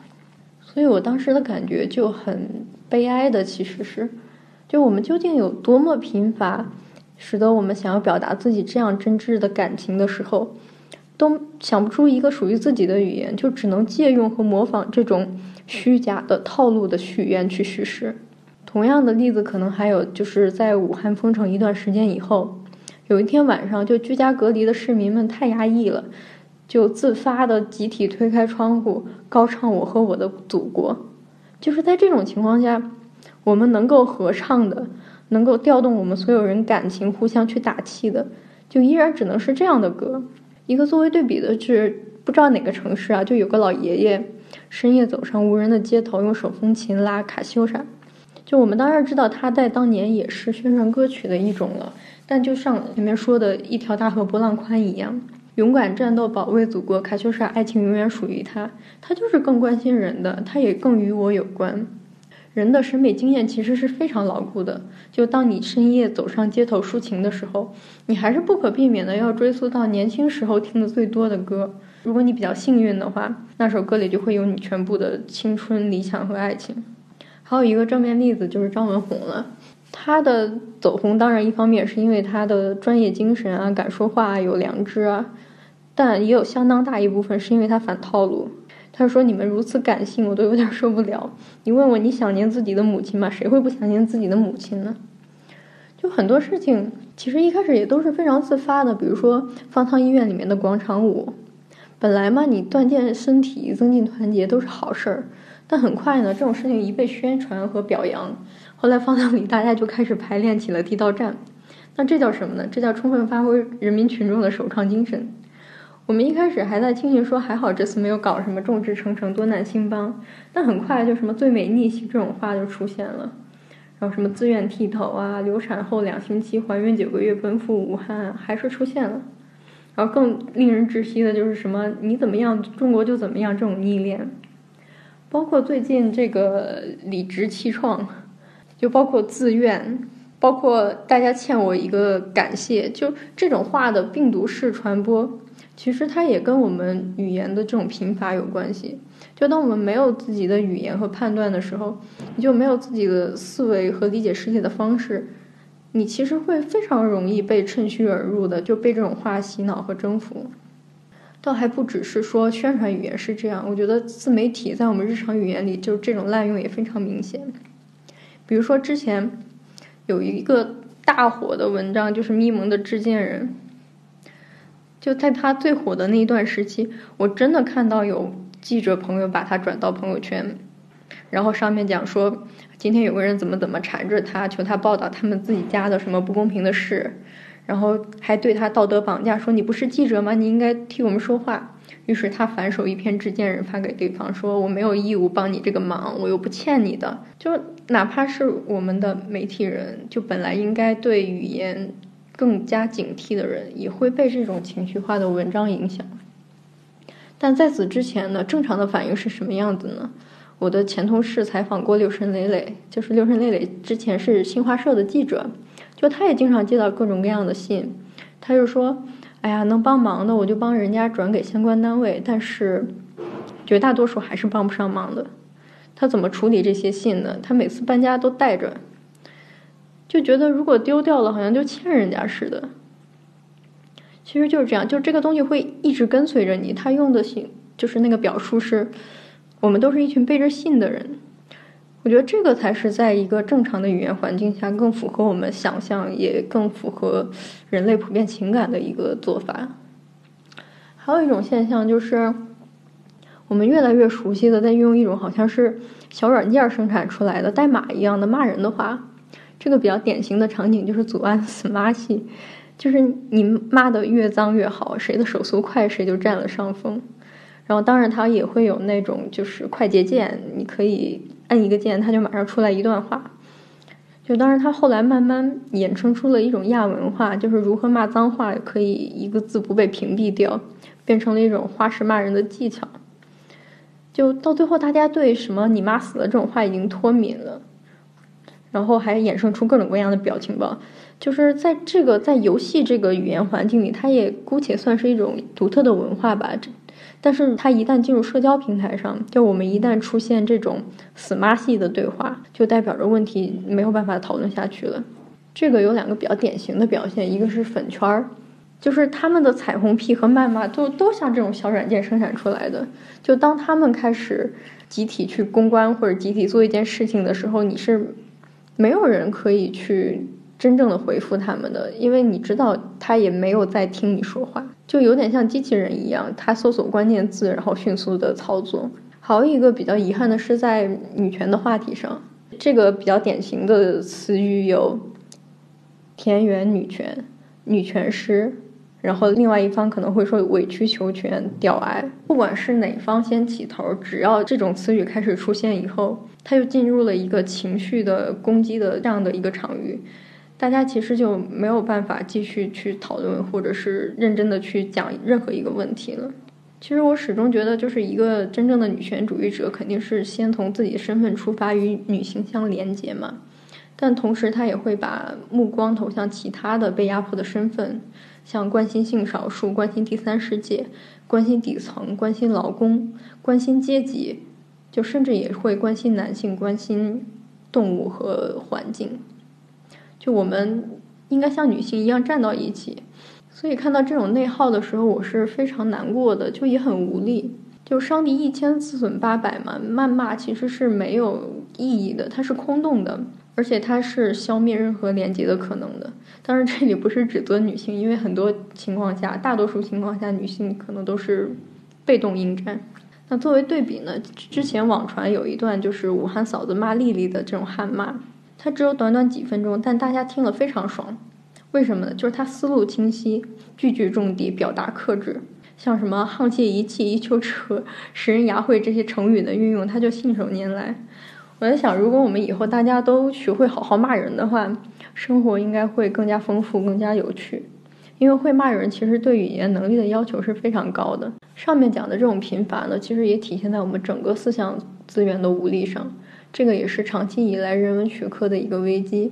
所以我当时的感觉就很悲哀的，其实是，就我们究竟有多么贫乏，使得我们想要表达自己这样真挚的感情的时候，都想不出一个属于自己的语言，就只能借用和模仿这种虚假的套路的许愿去叙事。同样的例子，可能还有就是在武汉封城一段时间以后，有一天晚上，就居家隔离的市民们太压抑了。就自发的集体推开窗户，高唱《我和我的祖国》。就是在这种情况下，我们能够合唱的，能够调动我们所有人感情，互相去打气的，就依然只能是这样的歌。一个作为对比的是，不知道哪个城市啊，就有个老爷爷深夜走上无人的街头，用手风琴拉卡西欧莎。就我们当然知道，他在当年也是宣传歌曲的一种了，但就像前面说的“一条大河波浪宽”一样。勇敢战斗，保卫祖国。卡秋莎，爱情永远属于他。他就是更关心人的，他也更与我有关。人的审美经验其实是非常牢固的。就当你深夜走上街头抒情的时候，你还是不可避免的要追溯到年轻时候听的最多的歌。如果你比较幸运的话，那首歌里就会有你全部的青春、理想和爱情。还有一个正面例子就是张文红了。他的走红，当然一方面是因为他的专业精神啊，敢说话啊，有良知啊，但也有相当大一部分是因为他反套路。他说：“你们如此感性，我都有点受不了。你问我你想念自己的母亲吗？谁会不想念自己的母亲呢？就很多事情，其实一开始也都是非常自发的。比如说方舱医院里面的广场舞，本来嘛，你锻炼身体、增进团结都是好事儿，但很快呢，这种事情一被宣传和表扬。”后来方舱里，大家就开始排练起了地道战，那这叫什么呢？这叫充分发挥人民群众的首创精神。我们一开始还在庆幸说还好这次没有搞什么众志成城、多难兴邦，但很快就什么最美逆袭这种话就出现了，然后什么自愿剃头啊、流产后两星期、怀孕九个月奔赴武汉还是出现了，然后更令人窒息的就是什么你怎么样，中国就怎么样这种逆恋，包括最近这个理直气壮。就包括自愿，包括大家欠我一个感谢，就这种话的病毒式传播，其实它也跟我们语言的这种贫乏有关系。就当我们没有自己的语言和判断的时候，你就没有自己的思维和理解世界的方式，你其实会非常容易被趁虚而入的就被这种话洗脑和征服。倒还不只是说宣传语言是这样，我觉得自媒体在我们日常语言里就这种滥用也非常明显。比如说之前有一个大火的文章，就是咪蒙的致荐人，就在他最火的那一段时期，我真的看到有记者朋友把他转到朋友圈，然后上面讲说今天有个人怎么怎么缠着他，求他报道他们自己家的什么不公平的事。然后还对他道德绑架，说你不是记者吗？你应该替我们说话。于是他反手一篇致荐人发给对方，说我没有义务帮你这个忙，我又不欠你的。就哪怕是我们的媒体人，就本来应该对语言更加警惕的人，也会被这种情绪化的文章影响。但在此之前呢，正常的反应是什么样子呢？我的前同事采访过六神磊磊，就是六神磊磊之前是新华社的记者。就他也经常接到各种各样的信，他就说：“哎呀，能帮忙的我就帮人家转给相关单位，但是绝大多数还是帮不上忙的。”他怎么处理这些信呢？他每次搬家都带着，就觉得如果丢掉了，好像就欠人家似的。其实就是这样，就这个东西会一直跟随着你。他用的信就是那个表述是：“我们都是一群背着信的人。”我觉得这个才是在一个正常的语言环境下更符合我们想象，也更符合人类普遍情感的一个做法。还有一种现象就是，我们越来越熟悉的在运用一种好像是小软件生产出来的代码一样的骂人的话。这个比较典型的场景就是祖安死妈戏，就是你骂的越脏越好，谁的手速快谁就占了上风。然后当然他也会有那种就是快捷键，你可以。按一个键，他就马上出来一段话。就当然，他后来慢慢衍生出了一种亚文化，就是如何骂脏话可以一个字不被屏蔽掉，变成了一种花式骂人的技巧。就到最后，大家对什么“你妈死了”这种话已经脱敏了，然后还衍生出各种各样的表情包。就是在这个在游戏这个语言环境里，它也姑且算是一种独特的文化吧。但是它一旦进入社交平台上，就我们一旦出现这种死妈系的对话，就代表着问题没有办法讨论下去了。这个有两个比较典型的表现，一个是粉圈儿，就是他们的彩虹屁和谩骂都都像这种小软件生产出来的。就当他们开始集体去公关或者集体做一件事情的时候，你是没有人可以去。真正的回复他们的，因为你知道他也没有在听你说话，就有点像机器人一样，他搜索关键字，然后迅速的操作。还有一个比较遗憾的是，在女权的话题上，这个比较典型的词语有田园女权、女权诗，然后另外一方可能会说委曲求全、屌癌。不管是哪方先起头，只要这种词语开始出现以后，他就进入了一个情绪的攻击的这样的一个场域。大家其实就没有办法继续去讨论，或者是认真的去讲任何一个问题了。其实我始终觉得，就是一个真正的女权主义者，肯定是先从自己身份出发，与女性相连接嘛。但同时，他也会把目光投向其他的被压迫的身份，像关心性少数、关心第三世界、关心底层、关心劳工、关心阶级，就甚至也会关心男性、关心动物和环境。就我们应该像女性一样站到一起，所以看到这种内耗的时候，我是非常难过的，就也很无力。就伤敌一千，自损八百嘛，谩骂其实是没有意义的，它是空洞的，而且它是消灭任何连接的可能的。当然，这里不是指责女性，因为很多情况下，大多数情况下，女性可能都是被动应战。那作为对比呢，之前网传有一段就是武汉嫂子骂丽丽的这种悍骂。他只有短短几分钟，但大家听了非常爽。为什么呢？就是他思路清晰，句句重点，表达克制。像什么“沆瀣一气”“一丘车、食”“人牙慧”这些成语的运用，他就信手拈来。我在想，如果我们以后大家都学会好好骂人的话，生活应该会更加丰富、更加有趣。因为会骂人，其实对语言能力的要求是非常高的。上面讲的这种贫乏呢，其实也体现在我们整个思想资源的无力上。这个也是长期以来人文学科的一个危机，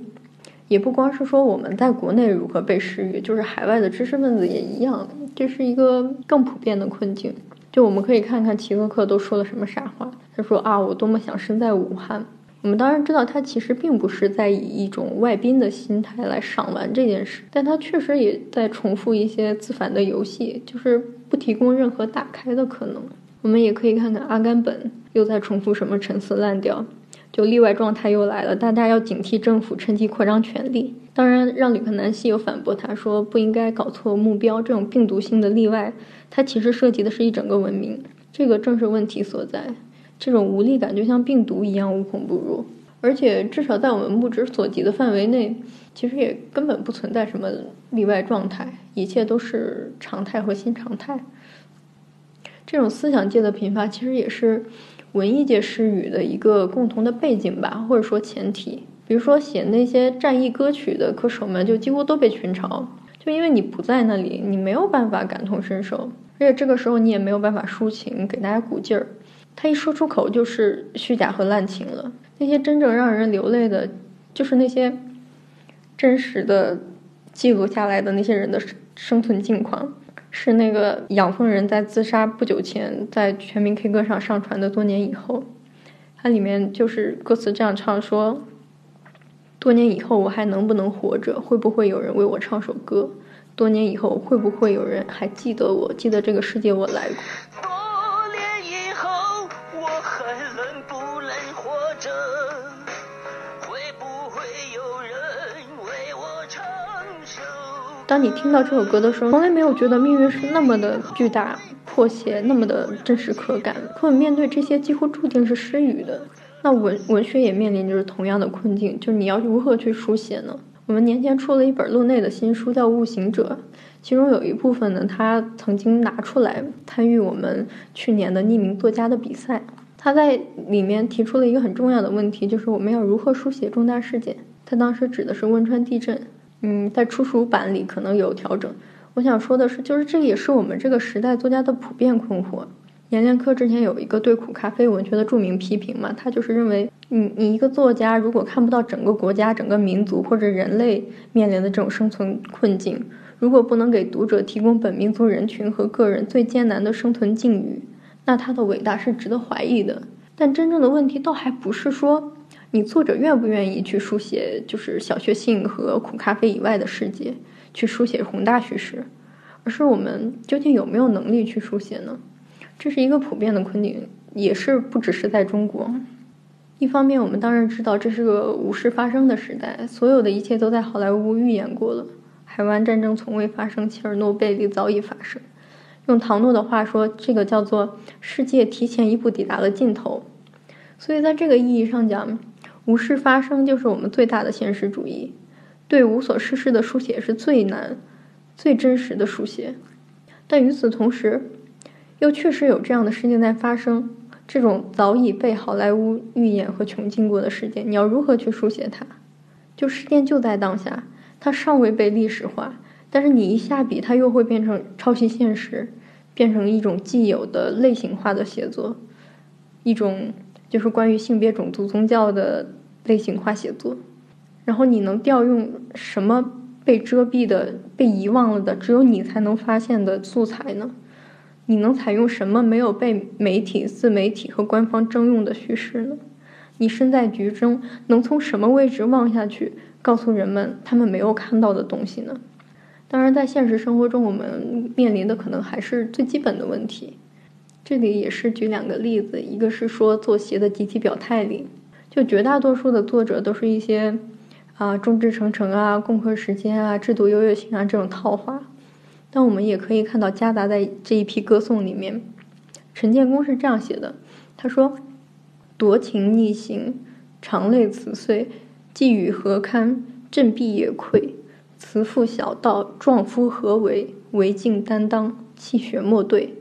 也不光是说我们在国内如何被失语，就是海外的知识分子也一样。这是一个更普遍的困境。就我们可以看看齐泽克都说了什么傻话。他说啊，我多么想生在武汉。我们当然知道，他其实并不是在以一种外宾的心态来赏玩这件事，但他确实也在重复一些自反的游戏，就是不提供任何打开的可能。我们也可以看看阿甘本又在重复什么陈词滥调，就例外状态又来了，大家要警惕政府趁机扩张权力。当然，让吕克南希有反驳他说不应该搞错目标，这种病毒性的例外，它其实涉及的是一整个文明，这个正是问题所在。这种无力感就像病毒一样无孔不入，而且至少在我们目之所及的范围内，其实也根本不存在什么例外状态，一切都是常态和新常态。这种思想界的贫乏，其实也是文艺界失语的一个共同的背景吧，或者说前提。比如说写那些战役歌曲的歌手们，就几乎都被群嘲，就因为你不在那里，你没有办法感同身受，而且这个时候你也没有办法抒情，给大家鼓劲儿。他一说出口就是虚假和滥情了。那些真正让人流泪的，就是那些真实的记录下来的那些人的生存境况。是那个养蜂人在自杀不久前在全民 K 歌上上传的。多年以后，它里面就是歌词这样唱说：“多年以后我还能不能活着？会不会有人为我唱首歌？多年以后会不会有人还记得我？记得这个世界我来过？”多年以后我还能不能活着？会不会有人为我唱首当你听到这首歌的时候，从来没有觉得命运是那么的巨大、迫切，那么的真实可感。可我面对这些几乎注定是失语的，那文文学也面临着同样的困境，就是你要如何去书写呢？我们年前出了一本路内的新书，叫《悟行者》，其中有一部分呢，他曾经拿出来参与我们去年的匿名作家的比赛。他在里面提出了一个很重要的问题，就是我们要如何书写重大事件？他当时指的是汶川地震。嗯，在初书版里可能有调整。我想说的是，就是这也是我们这个时代作家的普遍困惑。阎连科之前有一个对苦咖啡文学的著名批评嘛，他就是认为，你你一个作家如果看不到整个国家、整个民族或者人类面临的这种生存困境，如果不能给读者提供本民族人群和个人最艰难的生存境遇，那他的伟大是值得怀疑的。但真正的问题倒还不是说。你作者愿不愿意去书写，就是小确幸和苦咖啡以外的世界，去书写宏大叙事，而是我们究竟有没有能力去书写呢？这是一个普遍的困境，也是不只是在中国。一方面，我们当然知道这是个无事发生的时代，所有的一切都在好莱坞预演过了。海湾战争从未发生，切尔诺贝利早已发生。用唐诺的话说，这个叫做世界提前一步抵达了尽头。所以，在这个意义上讲，无事发生就是我们最大的现实主义，对无所事事的书写是最难、最真实的书写。但与此同时，又确实有这样的事件在发生，这种早已被好莱坞预演和穷尽过的事件，你要如何去书写它？就事件就在当下，它尚未被历史化，但是你一下笔，它又会变成抄袭现实，变成一种既有的类型化的写作，一种。就是关于性别、种族、宗教的类型化写作，然后你能调用什么被遮蔽的、被遗忘了的、只有你才能发现的素材呢？你能采用什么没有被媒体、自媒体和官方征用的叙事呢？你身在局中，能从什么位置望下去，告诉人们他们没有看到的东西呢？当然，在现实生活中，我们面临的可能还是最基本的问题。这里也是举两个例子，一个是说作协的集体表态里，就绝大多数的作者都是一些啊众志成城啊、共克时艰啊、制度优越性啊这种套话，但我们也可以看到夹杂在这一批歌颂里面，陈建功是这样写的，他说：“夺情逆行，长泪辞岁，寄予何堪？振臂也溃，慈父小道，壮夫何为？为敬担当，泣血莫对。”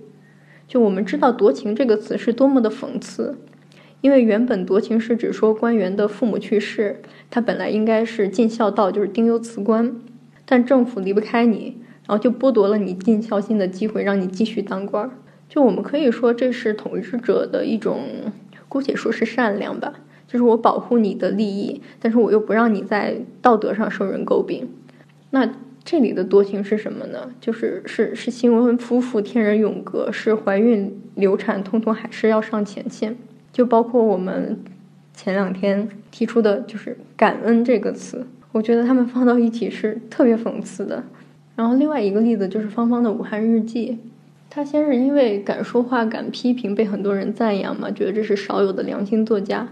就我们知道“夺情”这个词是多么的讽刺，因为原本“夺情”是指说官员的父母去世，他本来应该是尽孝道，就是丁忧辞官，但政府离不开你，然后就剥夺了你尽孝心的机会，让你继续当官。就我们可以说，这是统治者的一种，姑且说是善良吧，就是我保护你的利益，但是我又不让你在道德上受人诟病。那。这里的多情是什么呢？就是是是新婚夫妇天人永隔，是怀孕流产，通通还是要上前线。就包括我们前两天提出的，就是“感恩”这个词，我觉得他们放到一起是特别讽刺的。然后另外一个例子就是芳芳的《武汉日记》，她先是因为敢说话、敢批评，被很多人赞扬嘛，觉得这是少有的良心作家。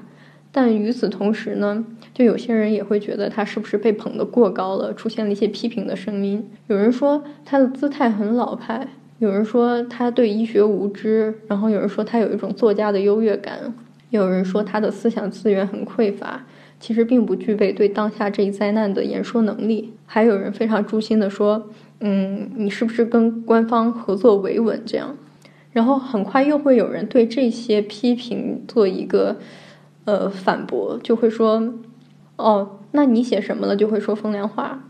但与此同时呢，就有些人也会觉得他是不是被捧得过高了，出现了一些批评的声音。有人说他的姿态很老派，有人说他对医学无知，然后有人说他有一种作家的优越感，有人说他的思想资源很匮乏，其实并不具备对当下这一灾难的言说能力。还有人非常诛心的说，嗯，你是不是跟官方合作维稳这样？然后很快又会有人对这些批评做一个。呃，反驳就会说，哦，那你写什么了？就会说风凉话。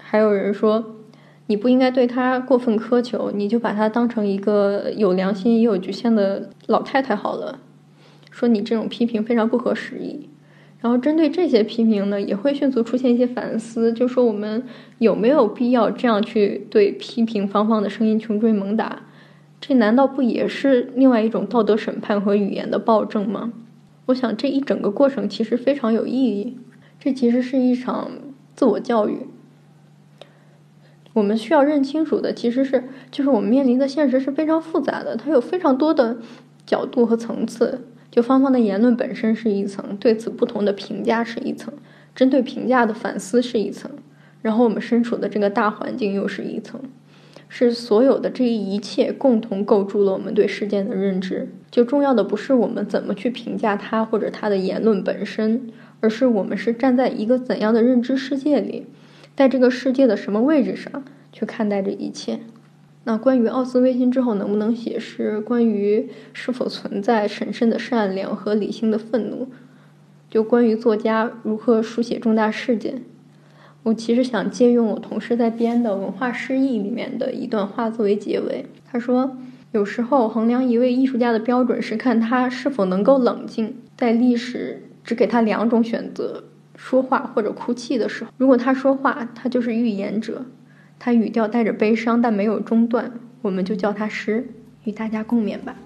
还有人说，你不应该对他过分苛求，你就把他当成一个有良心也有局限的老太太好了。说你这种批评非常不合时宜。然后针对这些批评呢，也会迅速出现一些反思，就说我们有没有必要这样去对批评方方的声音穷追猛打？这难道不也是另外一种道德审判和语言的暴政吗？我想这一整个过程其实非常有意义，这其实是一场自我教育。我们需要认清楚的其实是，就是我们面临的现实是非常复杂的，它有非常多的角度和层次。就芳芳的言论本身是一层，对此不同的评价是一层，针对评价的反思是一层，然后我们身处的这个大环境又是一层。是所有的这一切共同构筑了我们对事件的认知。就重要的不是我们怎么去评价他或者他的言论本身，而是我们是站在一个怎样的认知世界里，在这个世界的什么位置上去看待这一切。那关于奥斯威辛之后能不能写诗，关于是否存在神圣的善良和理性的愤怒，就关于作家如何书写重大事件。我其实想借用我同事在编的《文化诗意》里面的一段话作为结尾。他说：“有时候衡量一位艺术家的标准是看他是否能够冷静，在历史只给他两种选择：说话或者哭泣的时候。如果他说话，他就是预言者，他语调带着悲伤但没有中断，我们就叫他诗，与大家共勉吧。”